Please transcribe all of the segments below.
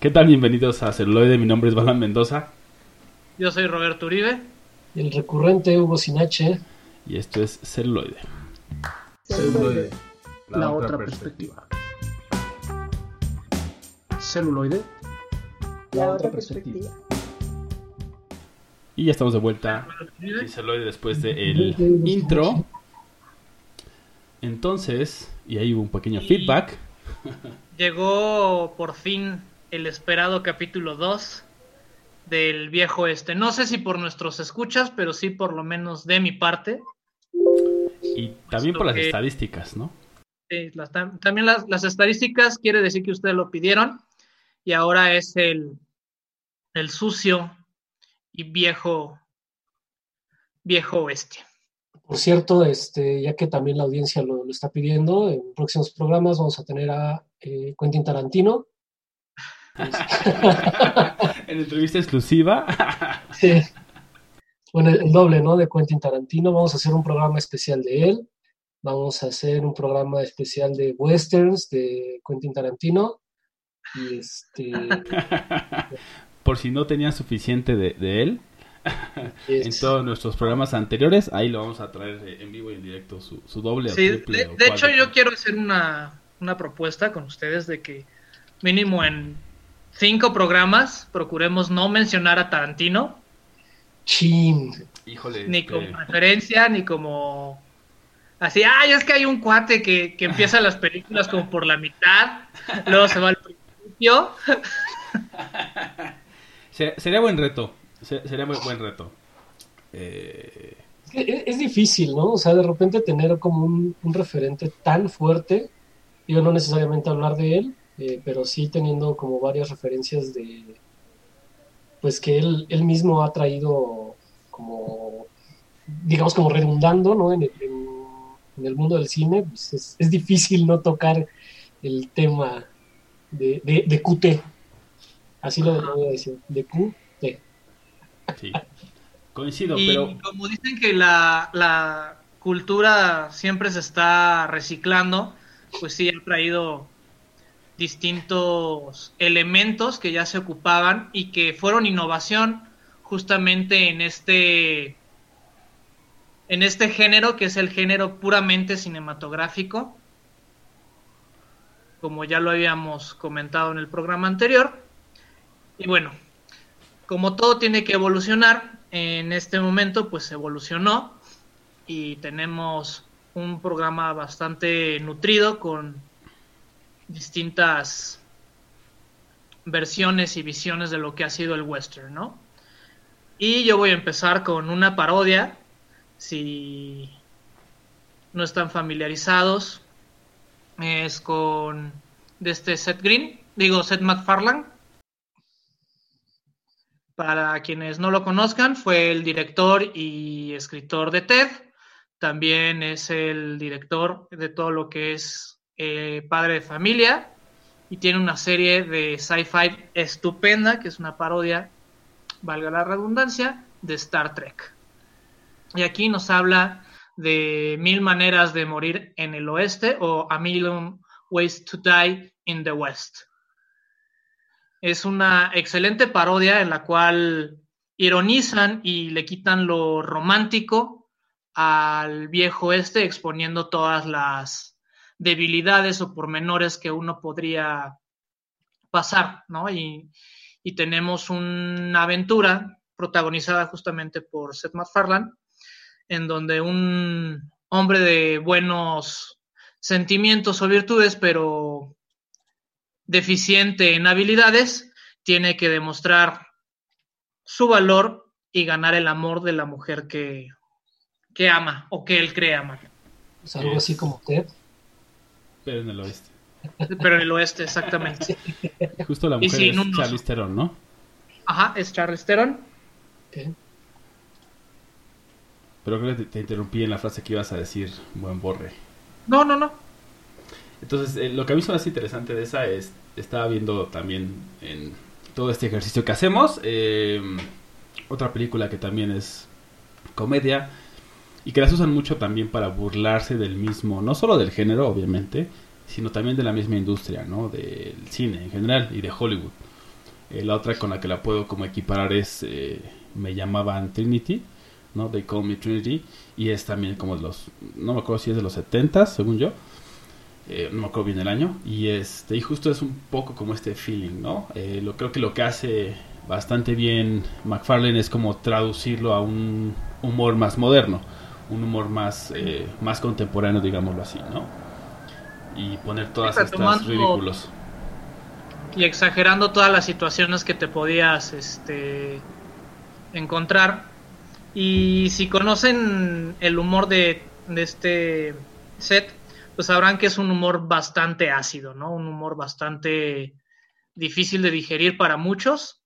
¿Qué tal? Bienvenidos a Celuloide. Mi nombre es Balan Mendoza. Yo soy Roberto Uribe. Y el recurrente Hugo Sinache. Y esto es Celuloide. Celuloide. La, otra, perspectiva. Celuloide. La, otra perspectiva. Y ya estamos de vuelta en Celuloide después del intro. Entonces, y ahí hubo un pequeño feedback. Llegó por fin el esperado capítulo 2 del viejo este. No sé si por nuestros escuchas, pero sí por lo menos de mi parte. Y también por las estadísticas, ¿no? Sí, también las, las, estadísticas quiere decir que ustedes lo pidieron y ahora es el, el sucio y viejo viejo oeste. Por cierto, este, ya que también la audiencia lo, lo está pidiendo, en próximos programas vamos a tener a eh, Quentin Tarantino. en entrevista exclusiva. sí. Bueno, el, doble, ¿no? De Quentin Tarantino. Vamos a hacer un programa especial de él. Vamos a hacer un programa especial de westerns de Quentin Tarantino. Y este. Por si no tenía suficiente de, de él. en todos nuestros programas anteriores, ahí lo vamos a traer en vivo y en directo, su, su doble sí, o triple. De, o de hecho, yo quiero hacer una, una propuesta con ustedes de que mínimo en cinco programas procuremos no mencionar a Tarantino. Chin. Híjole. Ni este... como referencia, ni como. Así, ay, es que hay un cuate que, que empieza las películas como por la mitad, luego se va al principio. Sería buen reto. Sería muy buen reto. Eh... Es, es, difícil, ¿no? O sea, de repente tener como un, un referente tan fuerte, digo, no necesariamente hablar de él, eh, pero sí teniendo como varias referencias de, pues que él, él mismo ha traído como, digamos, como redundando, ¿no? En el, en, en el mundo del cine, pues es, es, difícil no tocar el tema de, de, de QT. Así lo voy a decir, de QT. Sí, coincido, y pero... como dicen que la, la, cultura siempre se está reciclando, pues sí, ha traído distintos elementos que ya se ocupaban y que fueron innovación justamente en este en este género que es el género puramente cinematográfico como ya lo habíamos comentado en el programa anterior. Y bueno como todo tiene que evolucionar, en este momento pues evolucionó y tenemos un programa bastante nutrido con distintas versiones y visiones de lo que ha sido el western, ¿no? Y yo voy a empezar con una parodia, si no están familiarizados, es con de este Seth Green, digo Seth MacFarlane, para quienes no lo conozcan, fue el director y escritor de TED. También es el director de todo lo que es eh, Padre de Familia. Y tiene una serie de sci-fi estupenda, que es una parodia, valga la redundancia, de Star Trek. Y aquí nos habla de Mil Maneras de Morir en el Oeste o A Million Ways to Die in the West. Es una excelente parodia en la cual ironizan y le quitan lo romántico al viejo este, exponiendo todas las debilidades o pormenores que uno podría pasar, ¿no? Y, y tenemos una aventura protagonizada justamente por Seth MacFarlane, en donde un hombre de buenos sentimientos o virtudes, pero deficiente en habilidades, tiene que demostrar su valor y ganar el amor de la mujer que, que ama o que él cree amar. Pues algo así como Ted. Pero en el oeste. Pero en el oeste, exactamente. Justo la mujer es Charlize Theron, ¿no? Ajá, es Charlize Theron. Okay. Pero creo que te, te, interrumpí en la frase que ibas a decir, buen borre. No, no, no. Entonces, eh, lo que a mí me hace interesante de esa es, estaba viendo también en todo este ejercicio que hacemos, eh, otra película que también es comedia y que las usan mucho también para burlarse del mismo, no solo del género, obviamente, sino también de la misma industria, ¿no? Del cine en general y de Hollywood. Eh, la otra con la que la puedo como equiparar es eh, Me llamaban Trinity, ¿no? They Call Me Trinity. Y es también como de los, no me acuerdo si es de los 70, según yo. Eh, no me acuerdo bien el año. Y este y justo es un poco como este feeling, ¿no? lo creo que lo que hace bastante bien McFarlane es como traducirlo a un humor más moderno, un humor más, más contemporáneo, digámoslo así, ¿no? Y poner todas estas ridículos y exagerando todas las situaciones que te podías este, encontrar. Y si conocen el humor de, este set, pues sabrán que es un humor bastante ácido, ¿no? Un humor bastante difícil de digerir para muchos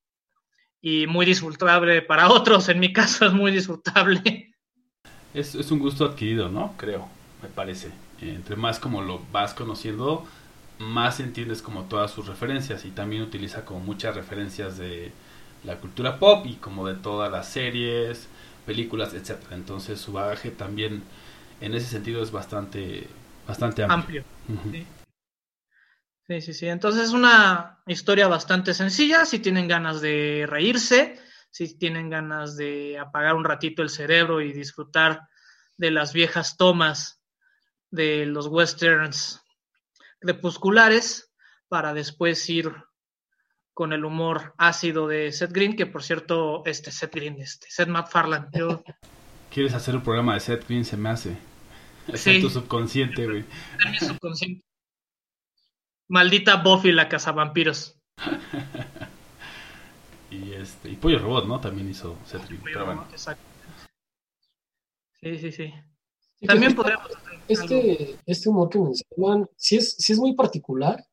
y muy disfrutable para otros. En mi caso es muy disfrutable. Es, es un gusto adquirido, ¿no? Creo, me parece. Entre más como lo vas conociendo, más entiendes como todas sus referencias y también utiliza como muchas referencias de la cultura pop y como de todas las series, películas, etcétera. Entonces su bagaje también en ese sentido es bastante bastante amplio. sí. sí. sí, Entonces es una historia bastante sencilla. Si tienen ganas de reírse, si tienen ganas de apagar un ratito el cerebro y disfrutar de las viejas tomas de los westerns crepusculares para después ir con el humor ácido de Seth Green, que por cierto, este Seth Green, este Seth MacFarlane. ¿Quieres hacer un programa de Seth Green? Se me hace. Es tu subconsciente, güey. subconsciente. Maldita Buffy la cazavampiros. y este y Pollo Robot, ¿no? También hizo Green. Pero bueno. Exacto. Sí, sí, sí. También podríamos este, este humor que mencionan, sí es, sí es muy particular,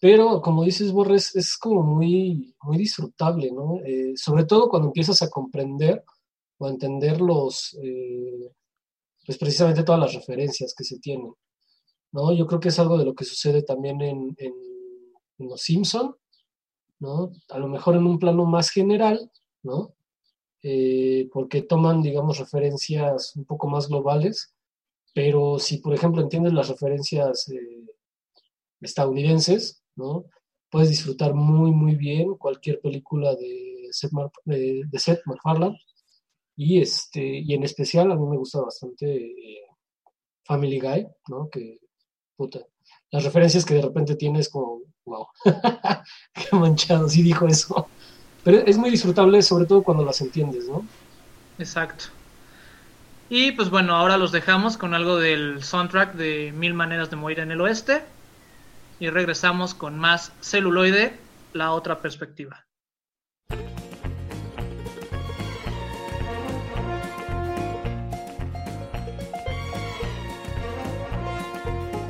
pero como dices, Borres, es como muy, muy disfrutable, ¿no? Eh, sobre todo cuando empiezas a comprender o a entender los, eh, pues precisamente todas las referencias que se tienen, ¿no? Yo creo que es algo de lo que sucede también en, en, Los Simpson, ¿no? A lo mejor en un plano más general, ¿no? Eh, porque toman, digamos, referencias un poco más globales, pero si, por ejemplo, entiendes las referencias eh, estadounidenses, ¿no? Puedes disfrutar muy, muy bien cualquier película de Seth, de, MacFarlane. Y, este, y en especial a mí me gusta bastante eh, Family Guy, ¿no? Que, puta, las referencias que de repente tienes como, wow, qué manchado, sí dijo eso. Pero es muy disfrutable, sobre todo cuando las entiendes, ¿no? Exacto. Y pues bueno, ahora los dejamos con algo del soundtrack de Mil Maneras de Morir en el Oeste. Y regresamos con más celuloide, la otra perspectiva.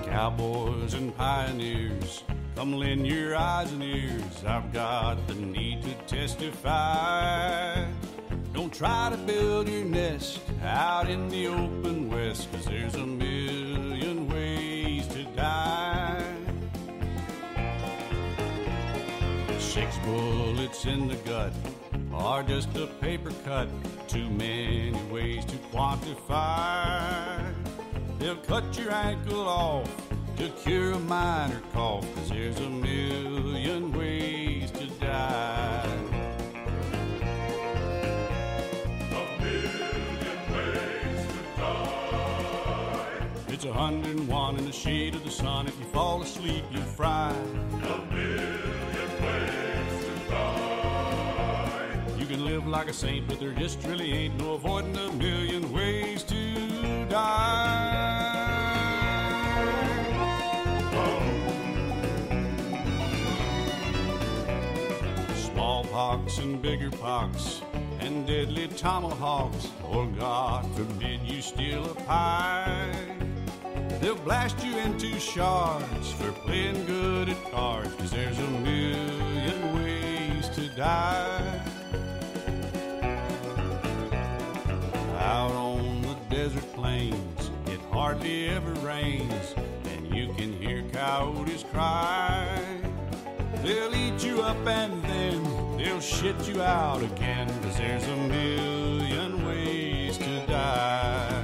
Cowboys and pioneers, come lend your eyes and ears. I've got the need to testify. Don't try to build your nest out in the open west, cause there's a million ways to die. Six bullets in the gut are just a paper cut, too many ways to quantify. They'll cut your ankle off to cure a minor cough, cause there's a million ways to die. A million ways to die. It's a hundred and one in the shade of the sun. If you fall asleep, you'll fry. A million ways to die. You can live like a saint, but there just really ain't no avoiding a million ways to die. And bigger pox and deadly tomahawks. Or God forbid you steal a pie. They'll blast you into shards for playing good at cards, cause there's a million ways to die. Out on the desert plains, it hardly ever rains, and you can hear coyotes cry. They'll eat you up and then they'll shit you out again, cause there's a million ways to die.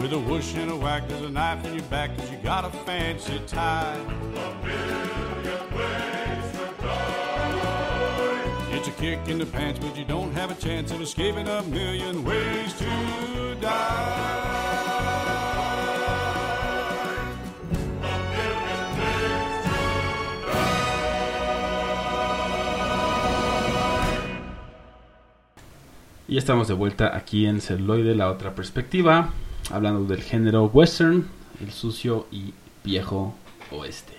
With a whoosh and a whack, there's a knife in your back, cause you got a fancy tie. A million ways to die. It's a kick in the pants, but you don't have a chance of escaping a million ways to die. Y estamos de vuelta aquí en Celuloide, la otra perspectiva, hablando del género western, el sucio y viejo oeste.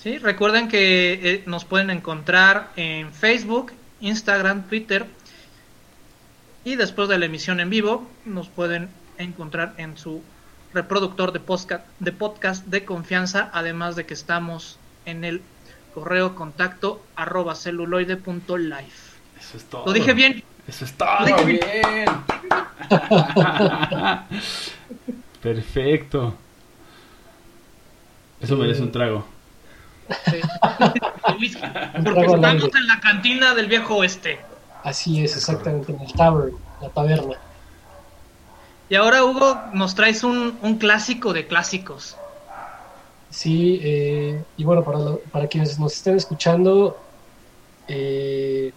Sí, recuerden que eh, nos pueden encontrar en Facebook, Instagram, Twitter y después de la emisión en vivo nos pueden encontrar en su reproductor de podcast de, podcast de confianza, además de que estamos en el correo contacto arroba celuloide.life. Eso es todo. Lo dije bien. Eso es todo. Lo dije bien. Perfecto. Eso merece un trago. Sí. Porque estamos en la cantina del viejo oeste. Así es, exactamente, en el tavern, la taberna. Y ahora, Hugo, nos traes un, un clásico de clásicos. Sí, eh, y bueno, para, lo- para quienes nos estén escuchando, eh,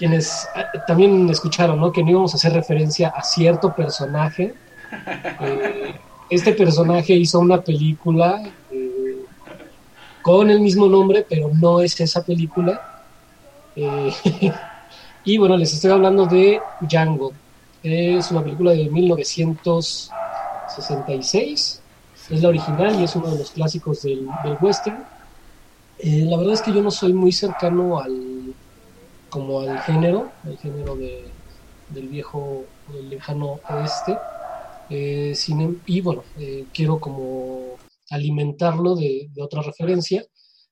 quienes eh, también escucharon, ¿no? Que no íbamos a hacer referencia a cierto personaje. Eh, este personaje hizo una película eh, con el mismo nombre, pero no es esa película. Y bueno, les estoy hablando de Django. Es una película de 1966. Es la original y es uno de los clásicos del, western. La verdad es que yo no soy muy cercano al como al género, al género de, del viejo, del lejano oeste. Eh, em- y bueno, eh, quiero como alimentarlo de, de otra referencia.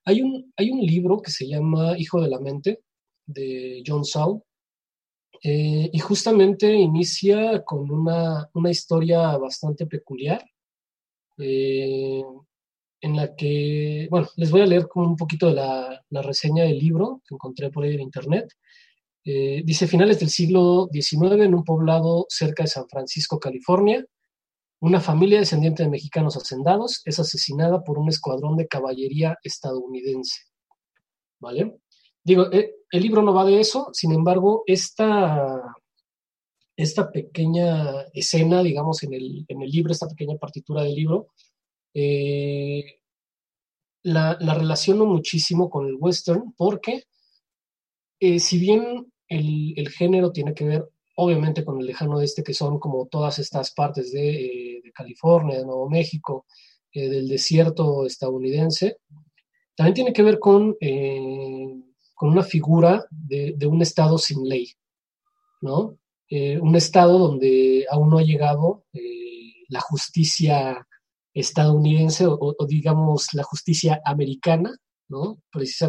Hay un, hay un libro que se llama Hijo de la Mente, de John Saul, eh, y justamente inicia con una, una historia bastante peculiar, eh, en la que, bueno, les voy a leer como un poquito de la, reseña del libro que encontré por ahí en internet. Eh, dice, finales del siglo XIX, en un poblado cerca de San Francisco, California, una familia descendiente de mexicanos hacendados es asesinada por un escuadrón de caballería estadounidense. ¿Vale? Digo, eh, el libro no va de eso, sin embargo, esta, esta pequeña escena, digamos, en el, en el libro, esta pequeña partitura del libro, eh, la, la relaciono muchísimo con el western porque eh, si bien el, el género tiene que ver obviamente con el lejano oeste, que son como todas estas partes de, eh, California, de Nuevo México, eh, del desierto estadounidense, también tiene que ver con, con una figura de, un estado sin ley, ¿no? Un estado donde aún no ha llegado la justicia estadounidense o, digamos la justicia americana, ¿no?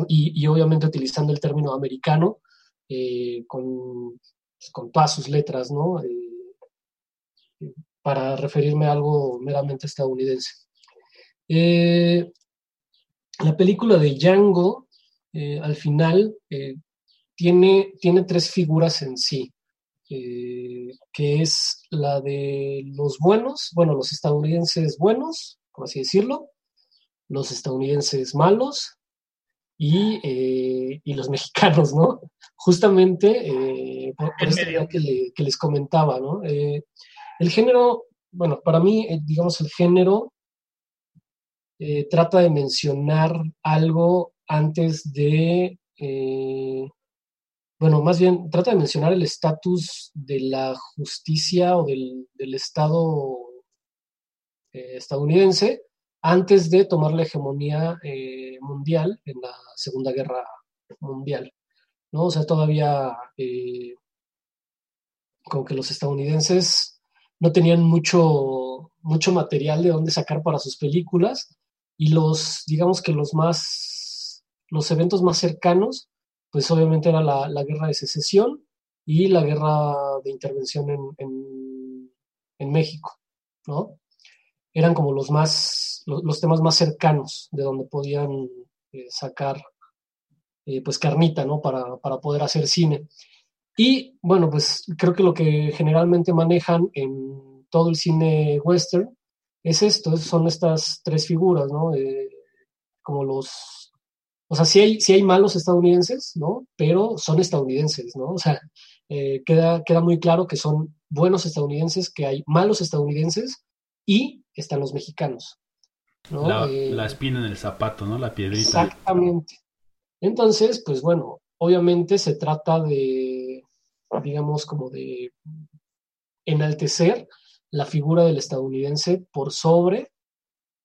Y, obviamente utilizando el término americano eh, con, pues, con todas sus letras, ¿no? Eh, para referirme a algo meramente estadounidense. Eh, la película de Django, al final, tiene, tiene tres figuras en sí, eh, que es la de los buenos, bueno, los estadounidenses buenos, por así decirlo, los estadounidenses malos y, eh, y los mexicanos, ¿no? Justamente eh, por, esta idea que, le- que les comentaba, ¿no? El género, bueno, para mí, digamos, el género eh, trata de mencionar algo antes de, eh, bueno, más bien trata de mencionar el estatus de la justicia o del, Estado eh, estadounidense antes de tomar la hegemonía eh, mundial en la Segunda Guerra Mundial. ¿no? O sea, todavía eh, como que los estadounidenses no tenían mucho, mucho material de dónde sacar para sus películas y los, digamos que los más, los eventos más cercanos, pues obviamente era la, la guerra de secesión y la guerra de intervención en, en, México, ¿no? Eran como los más, los temas más cercanos de donde podían eh, sacar eh, pues carnita, ¿no? Para, para poder hacer cine. Y bueno, pues creo que lo que generalmente manejan en todo el cine western es esto, son estas tres figuras, ¿no? Eh, como los, o sea, sí hay, sí hay malos estadounidenses, ¿no? Pero son estadounidenses, ¿no? O sea, eh, queda, queda muy claro que son buenos estadounidenses, que hay malos estadounidenses y están los mexicanos. ¿no? La, Eh, la espina en el zapato, ¿no? La piedrita. Exactamente. Entonces, pues bueno, obviamente se trata de, digamos, como de enaltecer la figura del estadounidense por sobre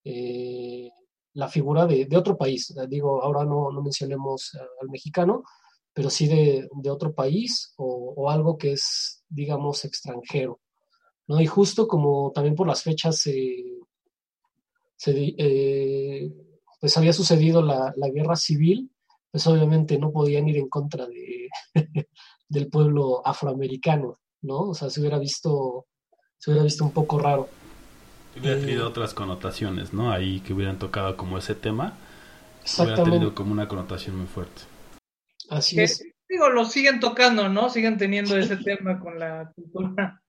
eh, la figura de, de otro país. Digo, ahora no, no mencionemos al mexicano, pero sí de, de otro país o, o algo que es, digamos, extranjero. ¿no? Y justo como también por las fechas se, eh, pues había sucedido la, la guerra civil, pues obviamente no podían ir en contra de, del pueblo afroamericano, ¿no? O sea, se hubiera visto, se hubiera visto un poco raro. Hubiera Eh, tenido otras connotaciones, ¿no? Ahí que hubieran tocado como ese tema. Hubiera tenido como una connotación muy fuerte. así Que, es. digo, lo siguen tocando, ¿no? Siguen teniendo ese tema con la cultura.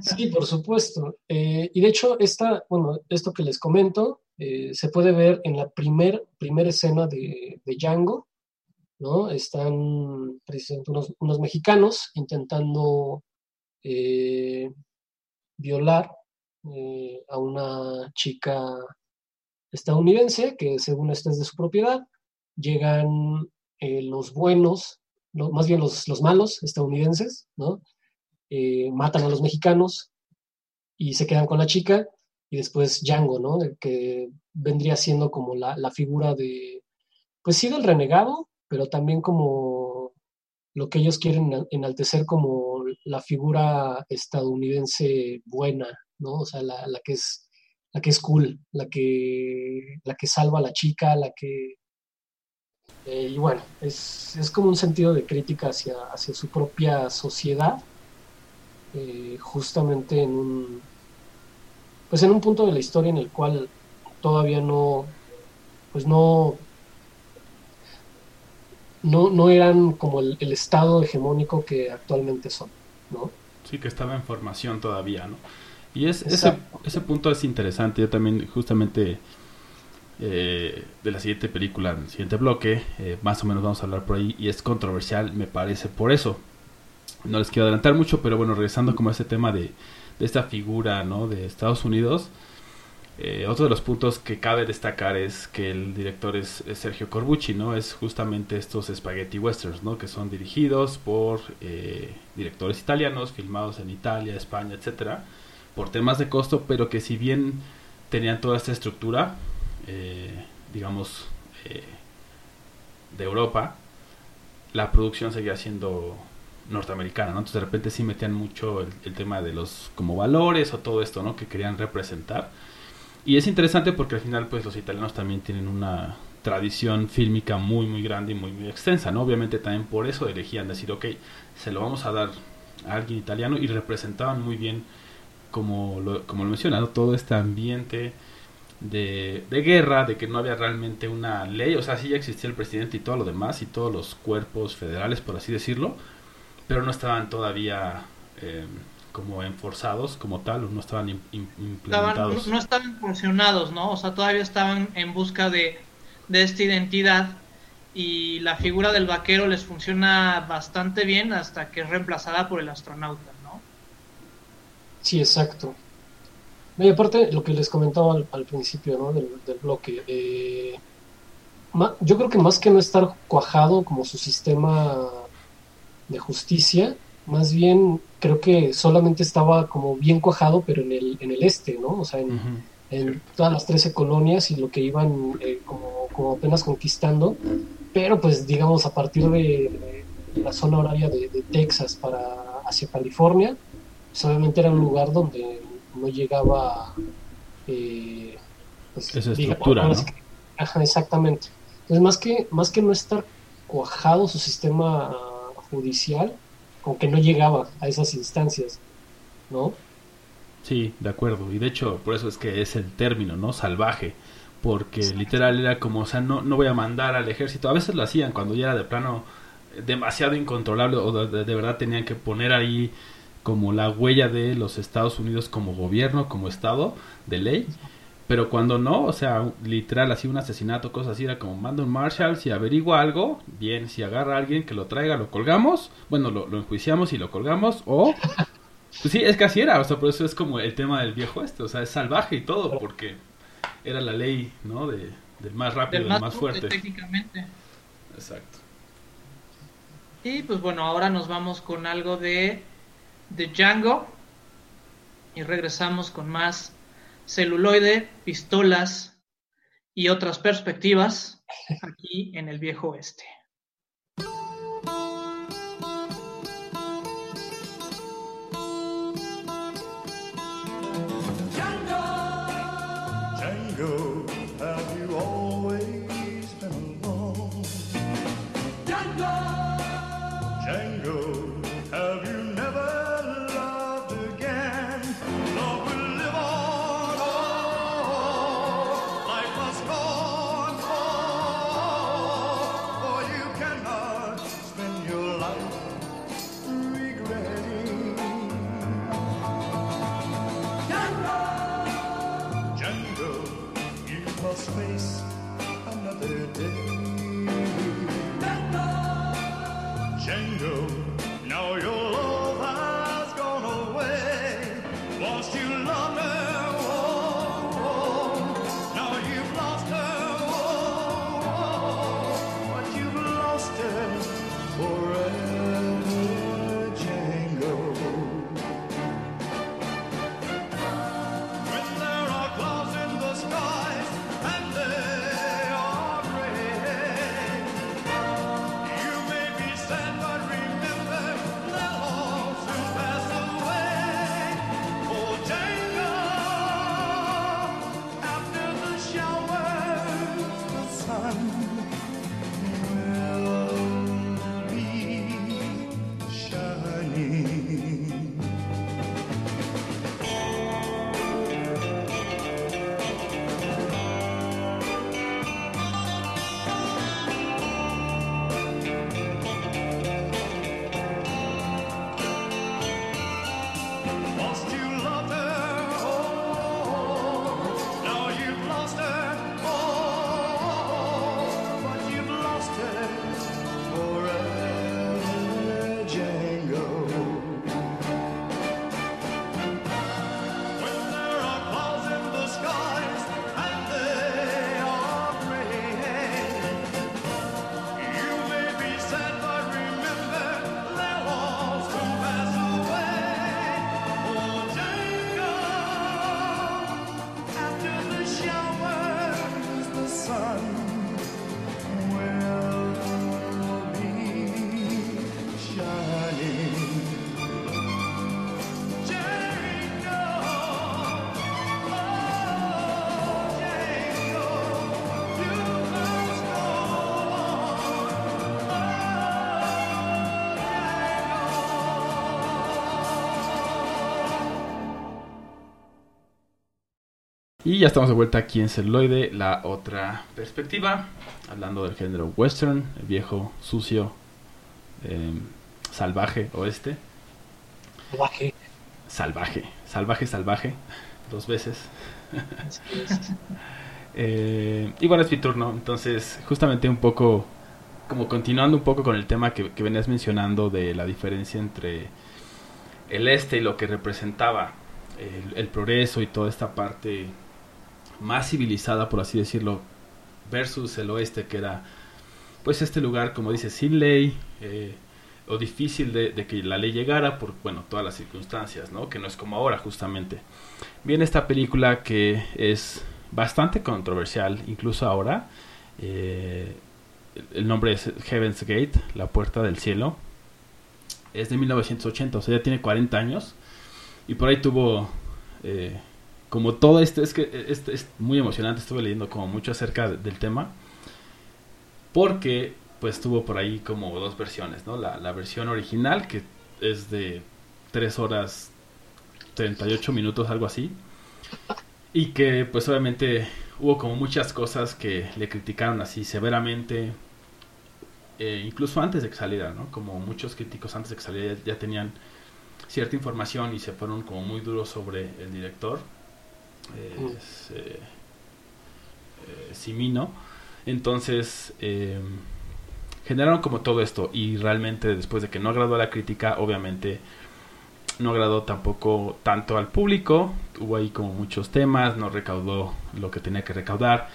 Sí, por supuesto. Eh, y de hecho, esta, bueno, esto que les comento eh, se puede ver en la primer, primera escena de, de Django, ¿no? Están precisamente unos, unos mexicanos intentando eh, violar eh, a una chica estadounidense que según esta es de su propiedad. Llegan eh, los buenos, no, más bien los, los malos estadounidenses, ¿no? eh, matan a los mexicanos y se quedan con la chica y después Django, ¿no? Que vendría siendo como la, la figura de, pues sí, del renegado, pero también como lo que ellos quieren enal- enaltecer como la figura estadounidense buena, ¿no? O sea, la, la que es la que es cool, la que, la que salva a la chica, la que... eh, y bueno, es, es como un sentido de crítica hacia, hacia su propia sociedad eh, justamente en un pues en un punto de la historia en el cual todavía no pues no no, no eran como el, el estado hegemónico que actualmente son, ¿no? Sí, que estaba en formación todavía, ¿no? Y es, ese, ese punto es interesante. Yo también, justamente, eh, de la siguiente película, en el siguiente bloque, eh, más o menos vamos a hablar por ahí. Y es controversial, me parece, por eso. No les quiero adelantar mucho, pero bueno, regresando como a ese tema de, de esta figura, ¿no? De Estados Unidos. eh, otro de los puntos que cabe destacar es que el director es, es Sergio Corbucci, ¿no? Es justamente estos spaghetti westerns, ¿no? Que son dirigidos por eh, directores italianos, filmados en Italia, España, etcétera, por temas de costo, pero que si bien tenían toda esta estructura, eh, digamos, eh, de Europa, la producción seguía siendo norteamericana, ¿no? Entonces de repente sí metían mucho el, tema de los como valores o todo esto, ¿no? Que querían representar. Y es interesante porque al final pues los italianos también tienen una tradición fílmica muy muy grande y muy muy extensa, ¿no? Obviamente también por eso elegían decir, ok, se lo vamos a dar a alguien italiano y representaban muy bien como lo, como lo menciona, ¿no? todo este ambiente de, de guerra, de que no había realmente una ley, o sea, sí ya existía el presidente y todo lo demás y todos los cuerpos federales, por así decirlo, pero no estaban todavía eh, como enforzados como tal, o no estaban no, implementados. no estaban funcionados, ¿no? O sea, todavía estaban en busca de, de esta identidad y la figura del vaquero les funciona bastante bien hasta que es reemplazada por el astronauta. Sí, exacto. Y aparte, lo que les comentaba al, al principio, ¿no? del, del bloque, eh, ma- yo creo que más que no estar cuajado como su sistema de justicia, más bien creo que solamente estaba como bien cuajado, pero en el, en el este, ¿no? O sea, en, en todas las 13 colonias y lo que iban eh, como, como apenas conquistando, pero pues digamos a partir de, de la zona horaria de, de Texas para hacia California, pues obviamente era un lugar donde no llegaba eh, pues, Esa estructura, ¿no? ajá, exactamente. Entonces más que, más que no estar cuajado su sistema judicial, como que no llegaba a esas instancias, ¿no? Sí, de acuerdo. Y de hecho, por eso es que es el término, ¿no? Salvaje. Porque literal era como, o sea, no, no voy a mandar al ejército. A veces lo hacían cuando ya era de plano demasiado incontrolable o de, de verdad tenían que poner ahí como la huella de los Estados Unidos como gobierno, como estado de ley. Pero cuando no, o sea, literal, así un asesinato, cosas así, era como manda un Marshall, si averigua algo, bien, si agarra a alguien que lo traiga, lo colgamos, bueno, lo, lo enjuiciamos y lo colgamos, o... Pues sí, es que así era, o sea, por eso es como el tema del viejo este, o sea, es salvaje y todo, porque era la ley, ¿no? De, del más rápido, del más, fuerte. Técnicamente. Exacto. Y pues bueno, ahora nos vamos con algo de, de Django. Y regresamos con más celuloide, pistolas y otras perspectivas aquí en el viejo oeste. Y ya estamos de vuelta aquí en Celuloide, la otra perspectiva, hablando del género western, el viejo, sucio, eh, salvaje oeste. Salvaje. Salvaje, salvaje, salvaje, dos veces. Eh, y bueno, es mi turno, entonces justamente un poco, como continuando un poco con el tema que, que venías mencionando de la diferencia entre el este y lo que representaba el, el progreso y toda esta parte más civilizada, por así decirlo, versus el oeste, que era pues este lugar, como dice, sin ley, eh, o difícil de, que la ley llegara por, bueno, todas las circunstancias, ¿no? Que no es como ahora, justamente. Viene esta película que es bastante controversial, incluso ahora. eh, el nombre es Heaven's Gate, la puerta del cielo. Es de 1980, o sea, ya tiene 40 años. Y por ahí tuvo eh, como todo esto, es que es, es muy emocionante, estuve leyendo como mucho acerca de- del tema. Porque pues tuvo por ahí como dos versiones, ¿no? La, la versión original, que es de 3 horas 38 minutos, algo así. Y que pues obviamente hubo como muchas cosas que le criticaron así severamente. eh, incluso antes de que saliera, ¿no? Como muchos críticos antes de que saliera ya, tenían cierta información y se fueron como muy duros sobre el director. Es, eh, Simino. Entonces, generaron como todo esto y realmente después de que no agradó a la crítica, obviamente no agradó tampoco tanto al público, hubo ahí como muchos temas, no recaudó lo que tenía que recaudar.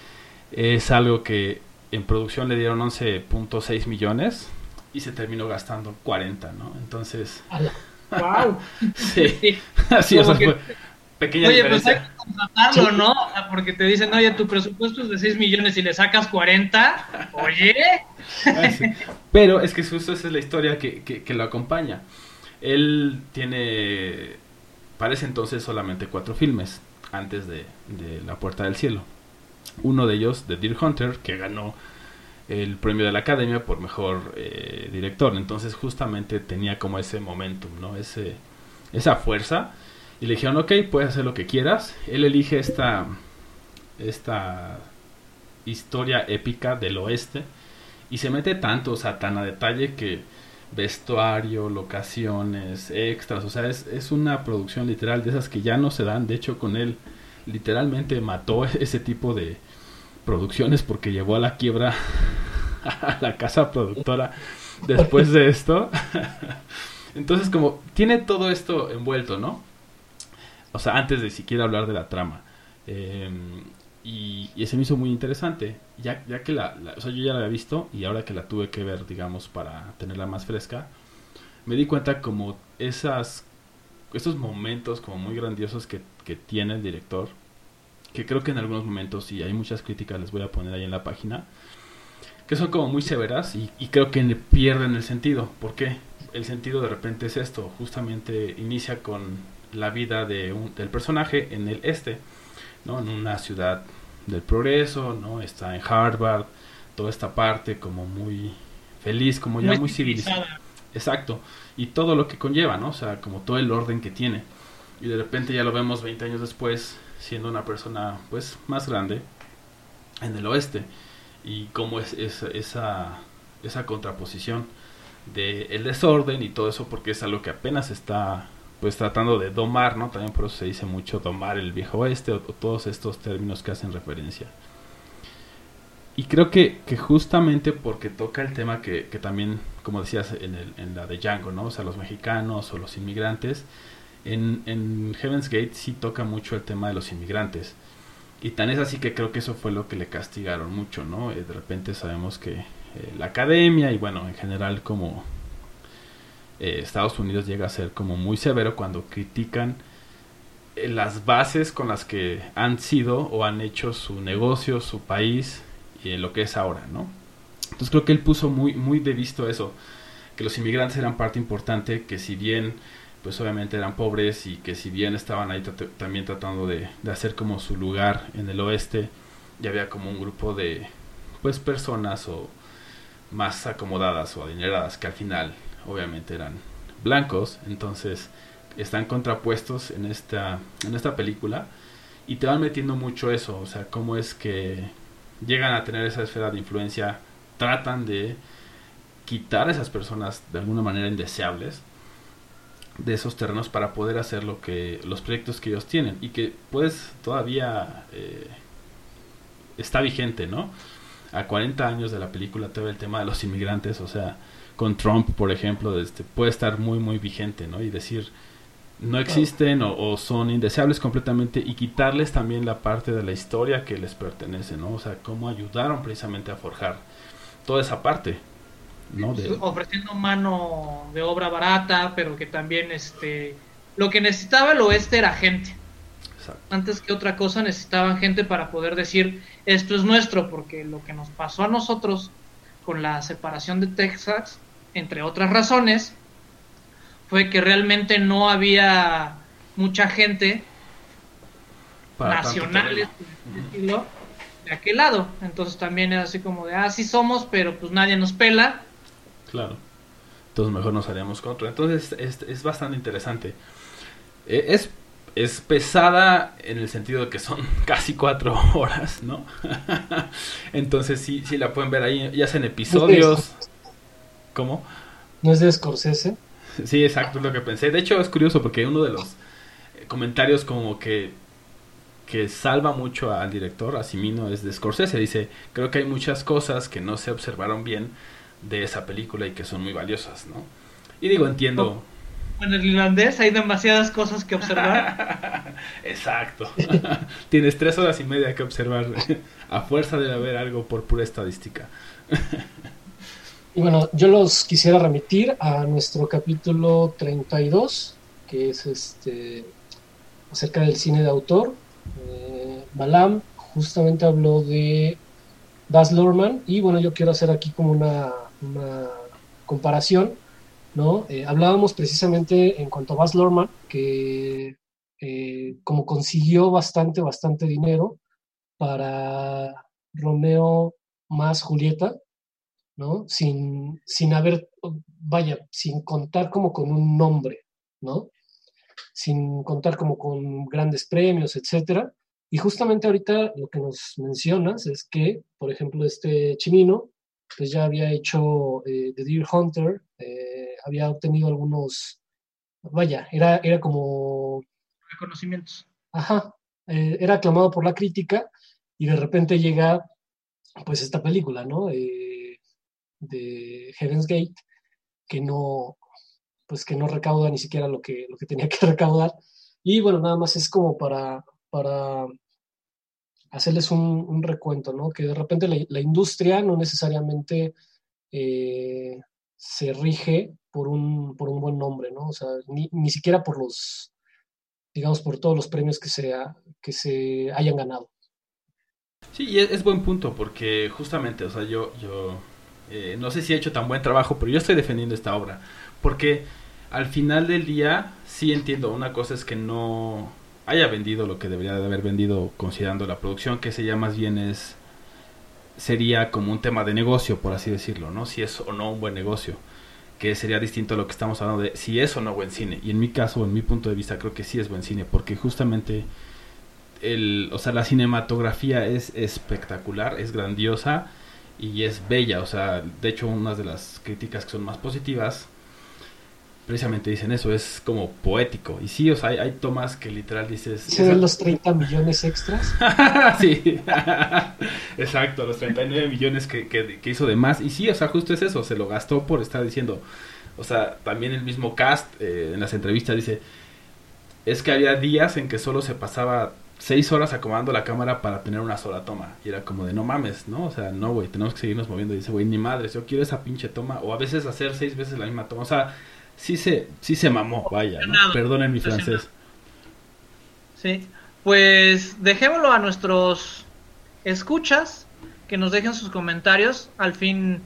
Es algo que en producción le dieron 11.6 millones y se terminó gastando 40, ¿no? Entonces... ¡Wow! sí, así, o sea, fue pequeña Oye, pues hay que contratarlo, ¿no? Porque te dicen, oye, tu presupuesto es de 6 millones y le sacas 40, oye... Ah, Pero es que justo esa es la historia que, que, que lo acompaña. Él tiene, parece entonces, solamente cuatro filmes antes de, La Puerta del Cielo. Uno de ellos, The Deer Hunter, que ganó el premio de la Academia por mejor eh, director. Entonces justamente tenía como ese momentum, ¿no? Ese, esa fuerza. Y le dijeron, ok, puedes hacer lo que quieras. Él elige esta, esta historia épica del oeste. Y se mete tanto, o sea, tan a detalle que vestuario, locaciones, extras, o sea, es, es una producción literal de esas que ya no se dan, de hecho con él literalmente mató ese tipo de producciones porque llevó a la quiebra a la casa productora después de esto. Entonces como tiene todo esto envuelto, ¿no? O sea, antes de siquiera hablar de la trama. Eh, y, ese me hizo muy interesante, ya, ya que la, o sea, yo ya la había visto y ahora que la tuve que ver, digamos, para tenerla más fresca, me di cuenta como esas, esos momentos como muy grandiosos que, que tiene el director, que creo que en algunos momentos, y hay muchas críticas, les voy a poner ahí en la página, que son como muy severas y, y creo que pierden el sentido. ¿Por qué? El sentido de repente es esto, justamente inicia con la vida de un, del personaje en el este ¿no? En una ciudad del progreso, ¿no? Está en Harvard, toda esta parte como muy feliz, como ya muy, civilizada. Exacto. Y todo lo que conlleva, ¿no? O sea, como todo el orden que tiene. Y de repente ya lo vemos 20 años después siendo una persona pues más grande en el oeste. Y cómo es, esa, esa contraposición de el desorden y todo eso porque es algo que apenas está pues tratando de domar, ¿no? También por eso se dice mucho domar el viejo oeste o, todos estos términos que hacen referencia. Y creo que, que justamente porque toca el tema que, que también, como decías en, el, en, la de Django, ¿no? O sea, los mexicanos o los inmigrantes, en, en Heaven's Gate sí toca mucho el tema de los inmigrantes. Y tan es así que creo que eso fue lo que le castigaron mucho, ¿no? Eh, de repente sabemos que eh, la academia y bueno, en general como eh, Estados Unidos llega a ser como muy severo cuando critican eh, las bases con las que han sido o han hecho su negocio, su país y lo que es ahora, ¿no? Entonces creo que él puso muy, muy de visto eso, que los inmigrantes eran parte importante, que si bien pues obviamente eran pobres y que si bien estaban ahí también tratando de, de, hacer como su lugar en el oeste, ya había como un grupo de pues personas o más acomodadas o adineradas que al final obviamente eran blancos, entonces están contrapuestos en esta, en esta película y te van metiendo mucho eso, o sea, cómo es que llegan a tener esa esfera de influencia, tratan de quitar a esas personas de alguna manera indeseables de esos terrenos para poder hacer lo que los proyectos que ellos tienen y que pues todavía eh, está vigente, ¿no? A 40 años de la película todavía el tema de los inmigrantes, o sea, con Trump, por ejemplo, este, puede estar muy, muy vigente, ¿no? Y decir, no existen o, son indeseables completamente y quitarles también la parte de la historia que les pertenece, ¿no? O sea, cómo ayudaron precisamente a forjar toda esa parte, ¿no? Ofreciendo mano de obra barata, pero que también, este, lo que necesitaba el oeste era gente. Antes que otra cosa necesitaban gente para poder decir, esto es nuestro, porque lo que nos pasó a nosotros con la separación de Texas entre otras razones, fue que realmente no había mucha gente nacionales de aquel lado. Entonces también es así como de, ah, sí somos, pero pues nadie nos pela. Claro. Entonces mejor nos haríamos contra. Entonces es, es bastante interesante. E, es, es pesada en el sentido de que son casi cuatro horas, ¿no? Entonces sí, sí la pueden ver ahí, ya sea en episodios ¿Cómo? ¿No es de Scorsese? Sí, exacto, es lo que pensé. De hecho, es curioso porque uno de los eh, comentarios como que que salva mucho al director, a Simino, es de Scorsese. Dice, creo que hay muchas cosas que no se observaron bien de esa película y que son muy valiosas, ¿no? Y digo, entiendo... En el irlandés hay demasiadas cosas que observar. Exacto. Tienes tres horas y media que observar. a fuerza de haber algo por pura estadística. Y bueno, yo los quisiera remitir a nuestro capítulo 32, que es este acerca del cine de autor. Eh, Balam justamente habló de Baz Luhrmann y bueno, yo quiero hacer aquí como una, comparación, ¿no? Eh, hablábamos precisamente en cuanto a Baz Luhrmann que eh, como consiguió bastante, bastante dinero para Romeo más Julieta, ¿no? Sin, sin haber, vaya, sin contar como con un nombre, ¿no? sin contar como con grandes premios, etcétera. Y justamente ahorita lo que nos mencionas es que, por ejemplo, este Chimino, pues ya había hecho eh, The Deer Hunter, eh, había obtenido algunos, vaya, era, era como... Reconocimientos. Ajá, eh, era aclamado por la crítica y de repente llega pues esta película, ¿no? De Heaven's Gate, que no, pues que no recauda ni siquiera lo que, lo que tenía que recaudar. Y bueno, nada más es como para, para hacerles un, recuento, ¿no? Que de repente la, industria no necesariamente eh, se rige por un, por un buen nombre, ¿no? O sea, ni, siquiera por los, digamos, por todos los premios que se, que se hayan ganado. Sí, y es, buen punto, porque justamente, o sea, yo, yo eh, no sé si he hecho tan buen trabajo, pero yo estoy defendiendo esta obra, porque al final del día sí entiendo, una cosa es que no haya vendido lo que debería de haber vendido considerando la producción, que sería más bien es sería como un tema de negocio, por así decirlo, ¿no? Si es o no un buen negocio, que sería distinto a lo que estamos hablando de si es o no buen cine. Y en mi caso, en mi punto de vista, creo que sí es buen cine, porque justamente el, o sea, la cinematografía es espectacular, es grandiosa y es bella, o sea, de hecho, una de las críticas que son más positivas precisamente dicen eso, es como poético. Y sí, o sea, hay, tomas que literal dices... ¿Se ven los 30 millones extras? sí, exacto, los 39 millones que, que, hizo de más. Y sí, o sea, justo es eso, se lo gastó por estar diciendo... O sea, también el mismo cast eh, en las entrevistas dice, es que había días en que solo se pasaba seis horas acomodando la cámara para tener una sola toma. Y era como de, no mames, ¿no? O sea, no, güey, tenemos que seguirnos moviendo. Y dice, güey, ni madres, yo quiero esa pinche toma. O a veces hacer seis veces la misma toma. O sea, sí se, sí se mamó, vaya, perdonen mi francés. Sí, pues dejémoslo a nuestros escuchas, que nos dejen sus comentarios. Al fin,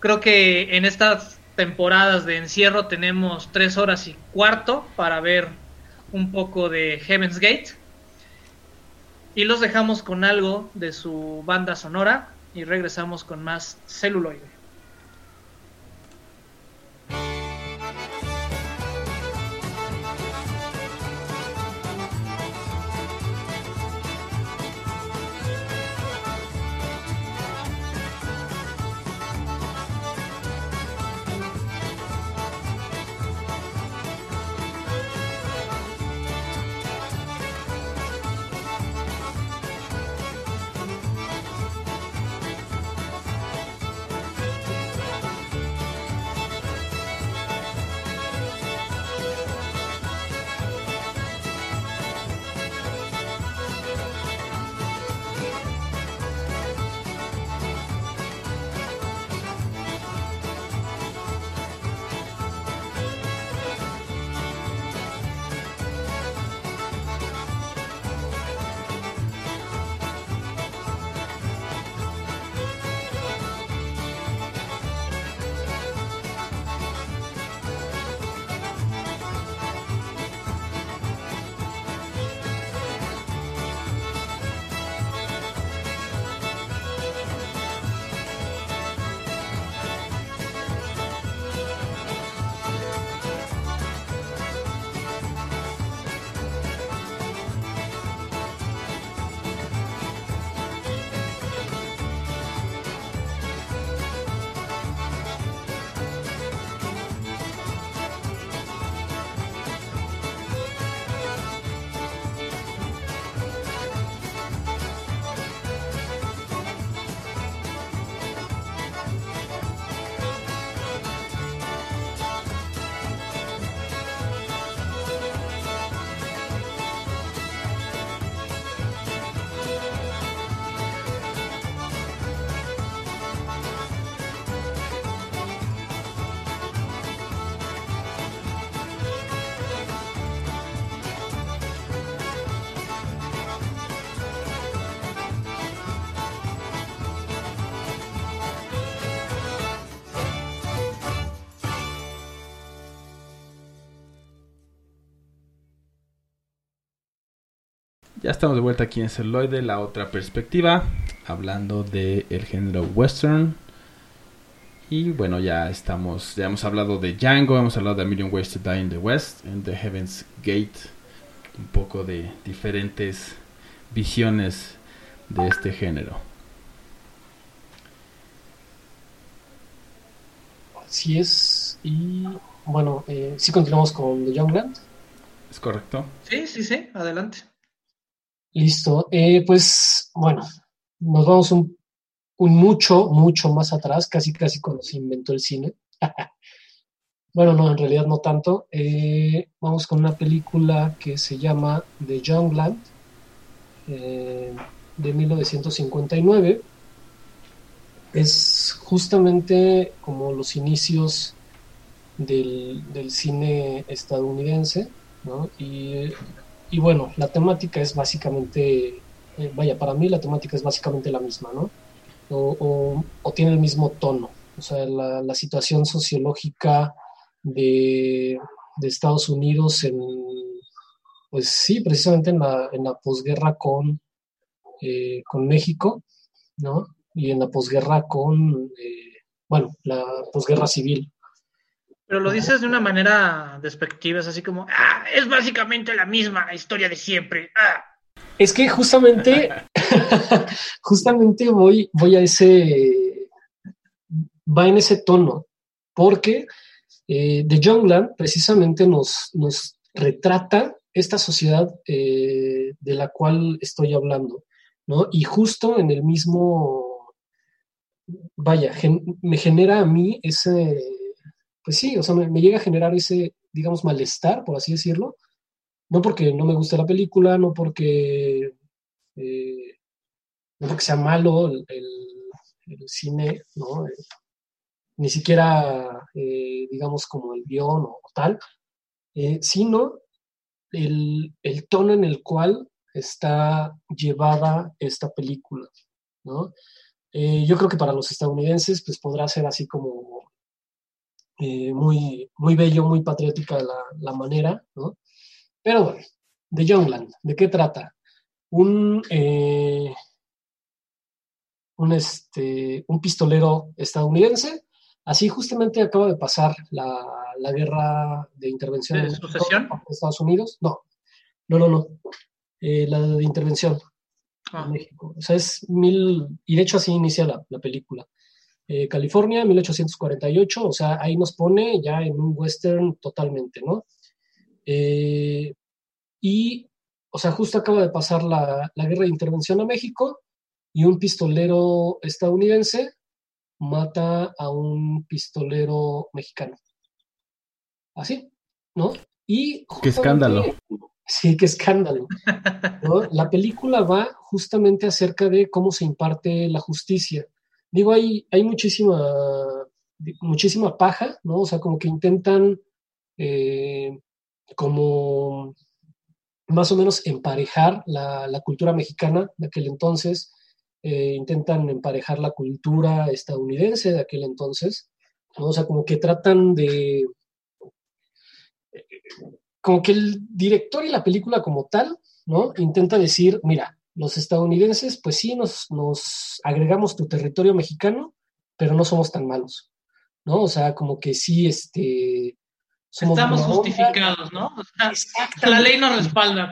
creo que en estas temporadas de encierro tenemos tres horas y cuarto para ver un poco de Heaven's Gate. Y los dejamos con algo de su banda sonora y regresamos con más celuloide. Ya estamos de vuelta aquí en Celuloide, la otra perspectiva, hablando del el género western. Y bueno, ya estamos, ya hemos hablado de Django, hemos hablado de A Million Ways to Die in the West, en The Heaven's Gate, un poco de diferentes visiones de este género. Así es, y bueno, eh, sí continuamos con The Youngland. ¿Es correcto? Sí, sí, sí, adelante. Listo. Eh, pues bueno, nos vamos un, mucho, mucho más atrás, casi, casi cuando se inventó el cine. bueno, no, en realidad no tanto. Eh, vamos con una película que se llama The Youngland, eh, de 1959. Es justamente como los inicios del, del cine estadounidense, ¿no? Y y bueno, la temática es básicamente, eh, vaya, para mí la temática es básicamente la misma, ¿no? O, tiene el mismo tono. O sea, la, la situación sociológica de, de, Estados Unidos en, pues sí, precisamente en la, en la posguerra con, eh, con México, ¿no? Y en la posguerra con, eh, bueno, la posguerra civil pero lo dices de una manera despectiva, es así como, ah, es básicamente la misma historia de siempre. Ah. Es que justamente, justamente voy, voy a ese, va en ese tono, porque eh, The Youngland precisamente nos, nos retrata esta sociedad eh, de la cual estoy hablando, ¿no? Y justo en el mismo, vaya, me genera a mí ese pues sí, o sea, me, llega a generar ese, digamos, malestar, por así decirlo. No porque no me guste la película, no porque, eh, no porque sea malo el, cine, ¿no? Eh, ni siquiera, eh, digamos, como el guion o, tal, sino el, el, tono en el cual está llevada esta película, ¿no? yo creo que para los estadounidenses, pues podrá ser así como eh, muy, muy bello, muy patriótica la, la, manera, ¿no? Pero bueno, The Youngland, ¿de qué trata? Un, eh, un, este, un pistolero estadounidense, así justamente acaba de pasar la, la guerra de intervención ¿De sucesión? en Estados Unidos. No, no, no, no. Eh, la de intervención ah. en México. O sea, es mil, y de hecho así inicia la, la película. Eh, California, 1848, o sea, ahí nos pone ya en un western totalmente, ¿no? Eh, y, o sea, justo acaba de pasar la, la, guerra de intervención a México y un pistolero estadounidense mata a un pistolero mexicano. Así, ¿no? Y qué escándalo. Sí, qué escándalo. La película va justamente acerca de cómo se imparte la justicia digo, hay, hay muchísima, muchísima paja, ¿no? O sea, como que intentan eh, como más o menos emparejar la, la, cultura mexicana de aquel entonces, eh, intentan emparejar la cultura estadounidense de aquel entonces, ¿no? O sea, como que tratan de... Como que el director y la película como tal, ¿no? Intenta decir, mira, los estadounidenses, pues sí, nos, nos agregamos tu territorio mexicano, pero no somos tan malos, ¿no? O sea, como que sí, este... Estamos justificados, ¿no? la ley nos respalda.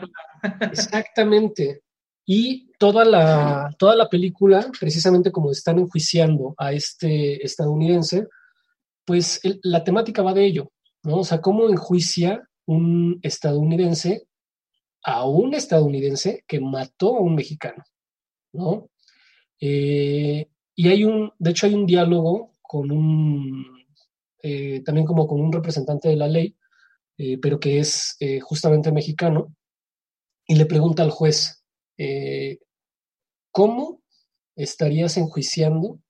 Exactamente. Y toda la, toda la película, precisamente como están enjuiciando a este estadounidense, pues la temática va de ello, ¿no? O sea, cómo enjuicia un estadounidense a un estadounidense que mató a un mexicano, ¿no? Eh, y hay un, de hecho hay un diálogo con un, eh, también como con un representante de la ley, eh, pero que es justamente mexicano, y le pregunta al juez, ¿cómo estarías enjuiciando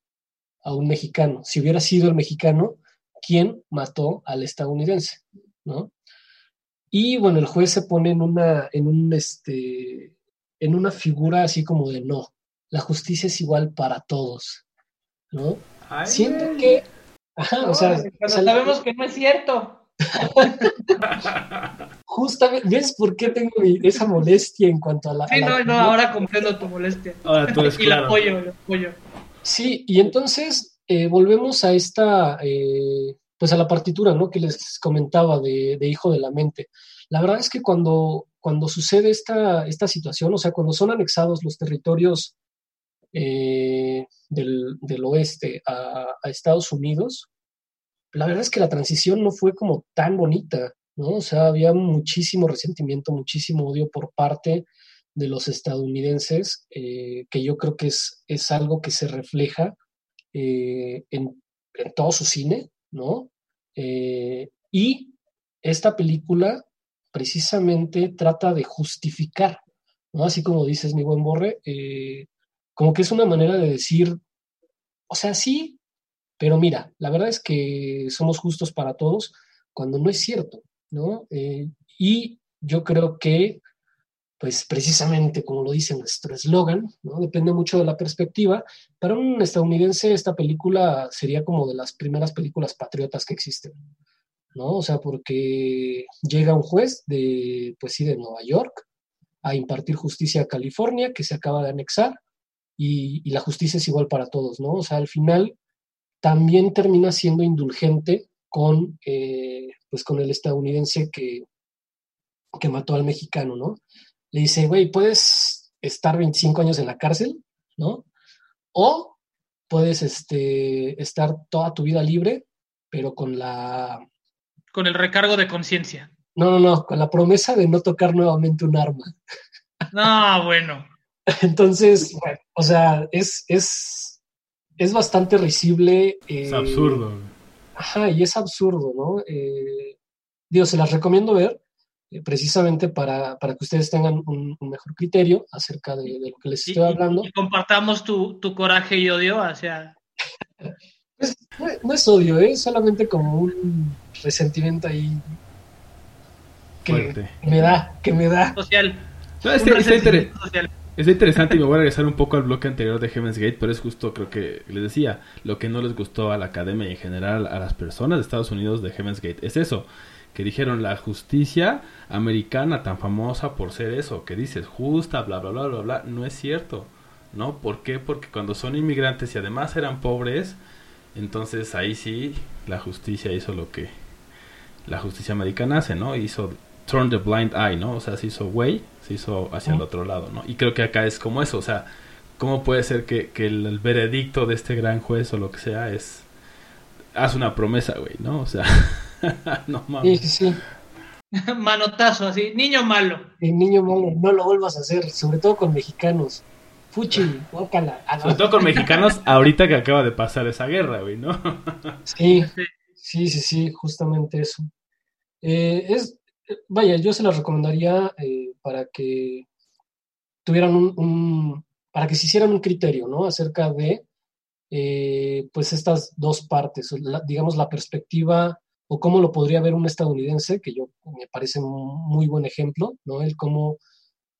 a un mexicano? Si hubiera sido el mexicano, ¿quién mató al estadounidense? ¿no? Y bueno, el juez se pone en una, en un, este, en una figura así como de no, la justicia es igual para todos, ¿no? Siento que, ajá, o sea, sabemos que no es cierto. Justamente, ¿ves por qué tengo esa molestia en cuanto a la... Sí, no, no, ahora comprendo tu molestia. Ahora tú eres y claro. la apoyo, la apoyo. Sí, y entonces eh, volvemos a esta, eh, pues a la partitura, ¿no? Que les comentaba de, Hijo de la Mente. La verdad es que cuando, cuando sucede esta, esta situación, o sea, cuando son anexados los territorios eh, del, oeste a, Estados Unidos, la verdad es que la transición no fue como tan bonita, ¿no? O sea, había muchísimo resentimiento, muchísimo odio por parte de los estadounidenses, eh, que yo creo que es, es algo que se refleja eh, en, todo su cine, ¿no? Eh, y esta película precisamente trata de justificar. Así como dices, mi buen Borre, eh, como que es una manera de decir, o sea, sí, pero mira, la verdad es que somos justos para todos cuando no es cierto, ¿no? Eh, y yo creo que pues precisamente como lo dice nuestro eslogan, ¿no? depende mucho de la perspectiva. Para un estadounidense esta película sería como de las primeras películas patriotas que existen, ¿no? O sea, porque llega un juez de, pues sí, de Nueva York a impartir justicia a California, que se acaba de anexar, y, la justicia es igual para todos, ¿no? O sea, al final también termina siendo indulgente con, eh, pues con el estadounidense que, que mató al mexicano, ¿no? Le dice, güey, puedes estar 25 años en la cárcel, ¿no? O puedes este, estar toda tu vida libre, pero con la... Con el recargo de conciencia. No, no, no, con la promesa de no tocar nuevamente un arma. No, bueno. Entonces, bueno, o sea, es, es, es bastante risible. Eh, es absurdo. Ajá, y es absurdo, ¿no? Eh, digo, se las recomiendo ver precisamente para, para, que ustedes tengan un, un mejor criterio acerca de, de, lo que les estoy hablando. Y, compartamos tu, tu, coraje y odio hacia... Pues, no, no, es odio, es ¿eh? solamente como un resentimiento ahí que Fuerte. me da, que me da. Social. No, está, está, inter social. está, interesante y me voy a regresar un poco al bloque anterior de Heaven's Gate, pero es justo, creo que les decía, lo que no les gustó a la academia y en general a las personas de Estados Unidos de Heaven's Gate es eso que dijeron la justicia americana tan famosa por ser eso, que dices justa, bla, bla, bla, bla, bla, no es cierto, ¿no? ¿Por qué? Porque cuando son inmigrantes y además eran pobres, entonces ahí sí la justicia hizo lo que la justicia americana hace, ¿no? Hizo turn the blind eye, ¿no? O sea, se hizo güey, se hizo hacia el otro lado, ¿no? Y creo que acá es como eso, o sea, ¿cómo puede ser que, que el, el veredicto de este gran juez o lo que sea es haz una promesa, güey, ¿no? O sea, no mames. Sí, sí, sí. Manotazo, así, niño malo. El niño malo, no lo vuelvas a hacer, sobre todo con mexicanos. Fuchi, guácala. Ah, no. Sobre todo con mexicanos, ahorita que acaba de pasar esa guerra, güey, ¿no? sí, sí, sí, sí, justamente eso. Eh, es, vaya, yo se las recomendaría eh, para que tuvieran un, un, para que se hicieran un criterio, ¿no? Acerca de, eh, pues, estas dos partes, la, digamos, la perspectiva o cómo lo podría ver un estadounidense, que yo me parece un muy buen ejemplo, ¿no? El cómo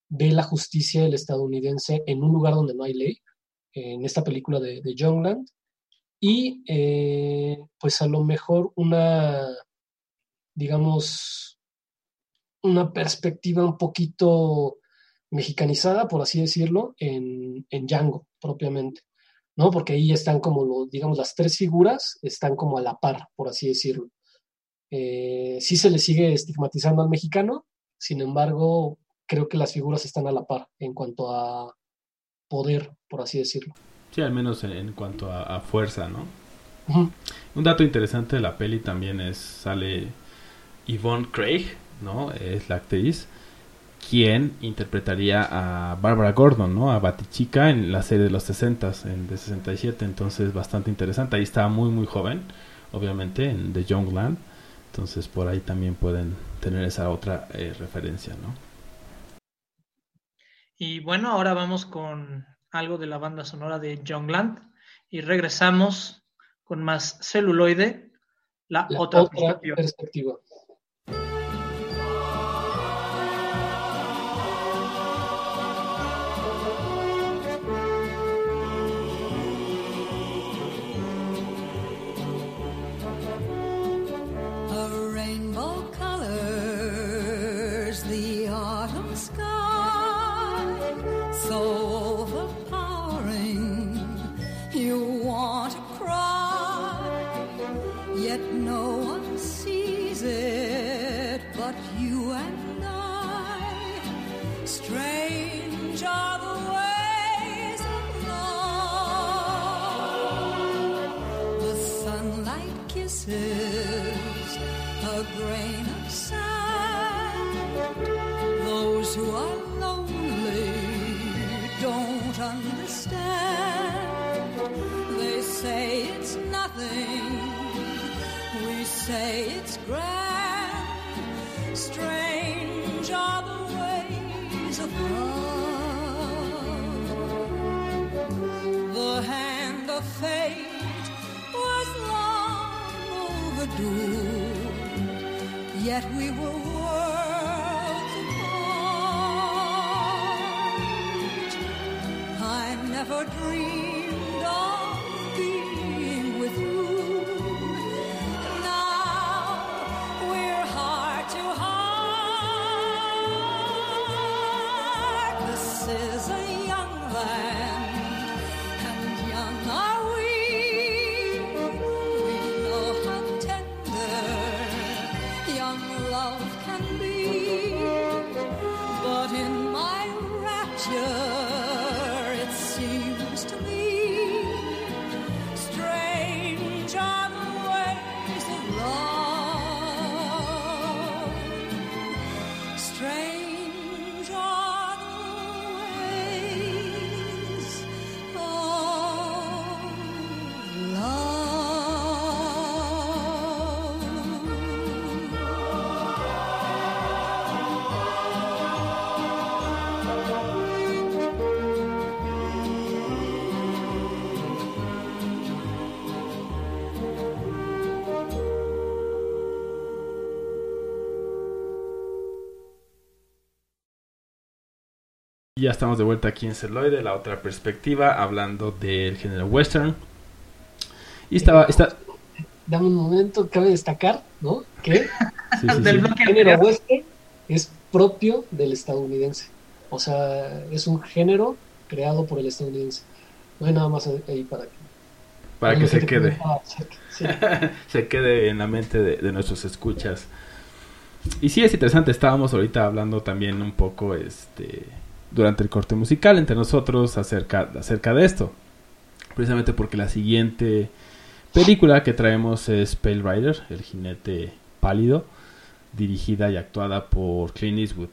ve la justicia el estadounidense en un lugar donde no hay ley, en esta película de, de Youngland, y eh, pues a lo mejor una, digamos, una perspectiva un poquito mexicanizada, por así decirlo, en, en Django propiamente, ¿no? Porque ahí están como, lo, digamos, las tres figuras están como a la par, por así decirlo. Eh, sí se le sigue estigmatizando al mexicano, sin embargo, creo que las figuras están a la par en cuanto a poder, por así decirlo. Sí, al menos en, cuanto a, a, fuerza, ¿no? Uh -huh. Un dato interesante de la peli también es, sale Yvonne Craig, ¿no? Es la actriz, quien interpretaría a Barbara Gordon, ¿no? A Batichica en la serie de los 60, en de 67, entonces bastante interesante. Ahí estaba muy, muy joven, obviamente, en The Youngland. Entonces por ahí también pueden tener esa otra eh, referencia, ¿no? Y bueno, ahora vamos con algo de la banda sonora de Youngland y regresamos con más celuloide, la, la otra, otra perspectiva. perspectiva. Don't understand. They say it's nothing. We say it's grand. Strange are the ways of love. The hand of fate was long overdue, yet we were never dreamed ya estamos de vuelta aquí en Celoide, la otra perspectiva, hablando del género western. Y estaba, está, Dame un momento, cabe destacar, ¿no? Que sí, sí, Del sí. bloque el género western es propio del estadounidense. O sea, es un género creado por el estadounidense. No hay nada más ahí para que, para que se quede. se quede en la mente de, de nuestros escuchas. Y sí es interesante, estábamos ahorita hablando también un poco este durante el corte musical entre nosotros acerca, acerca de esto. Precisamente porque la siguiente película que traemos es Pale Rider, el jinete pálido, dirigida y actuada por Clint Eastwood.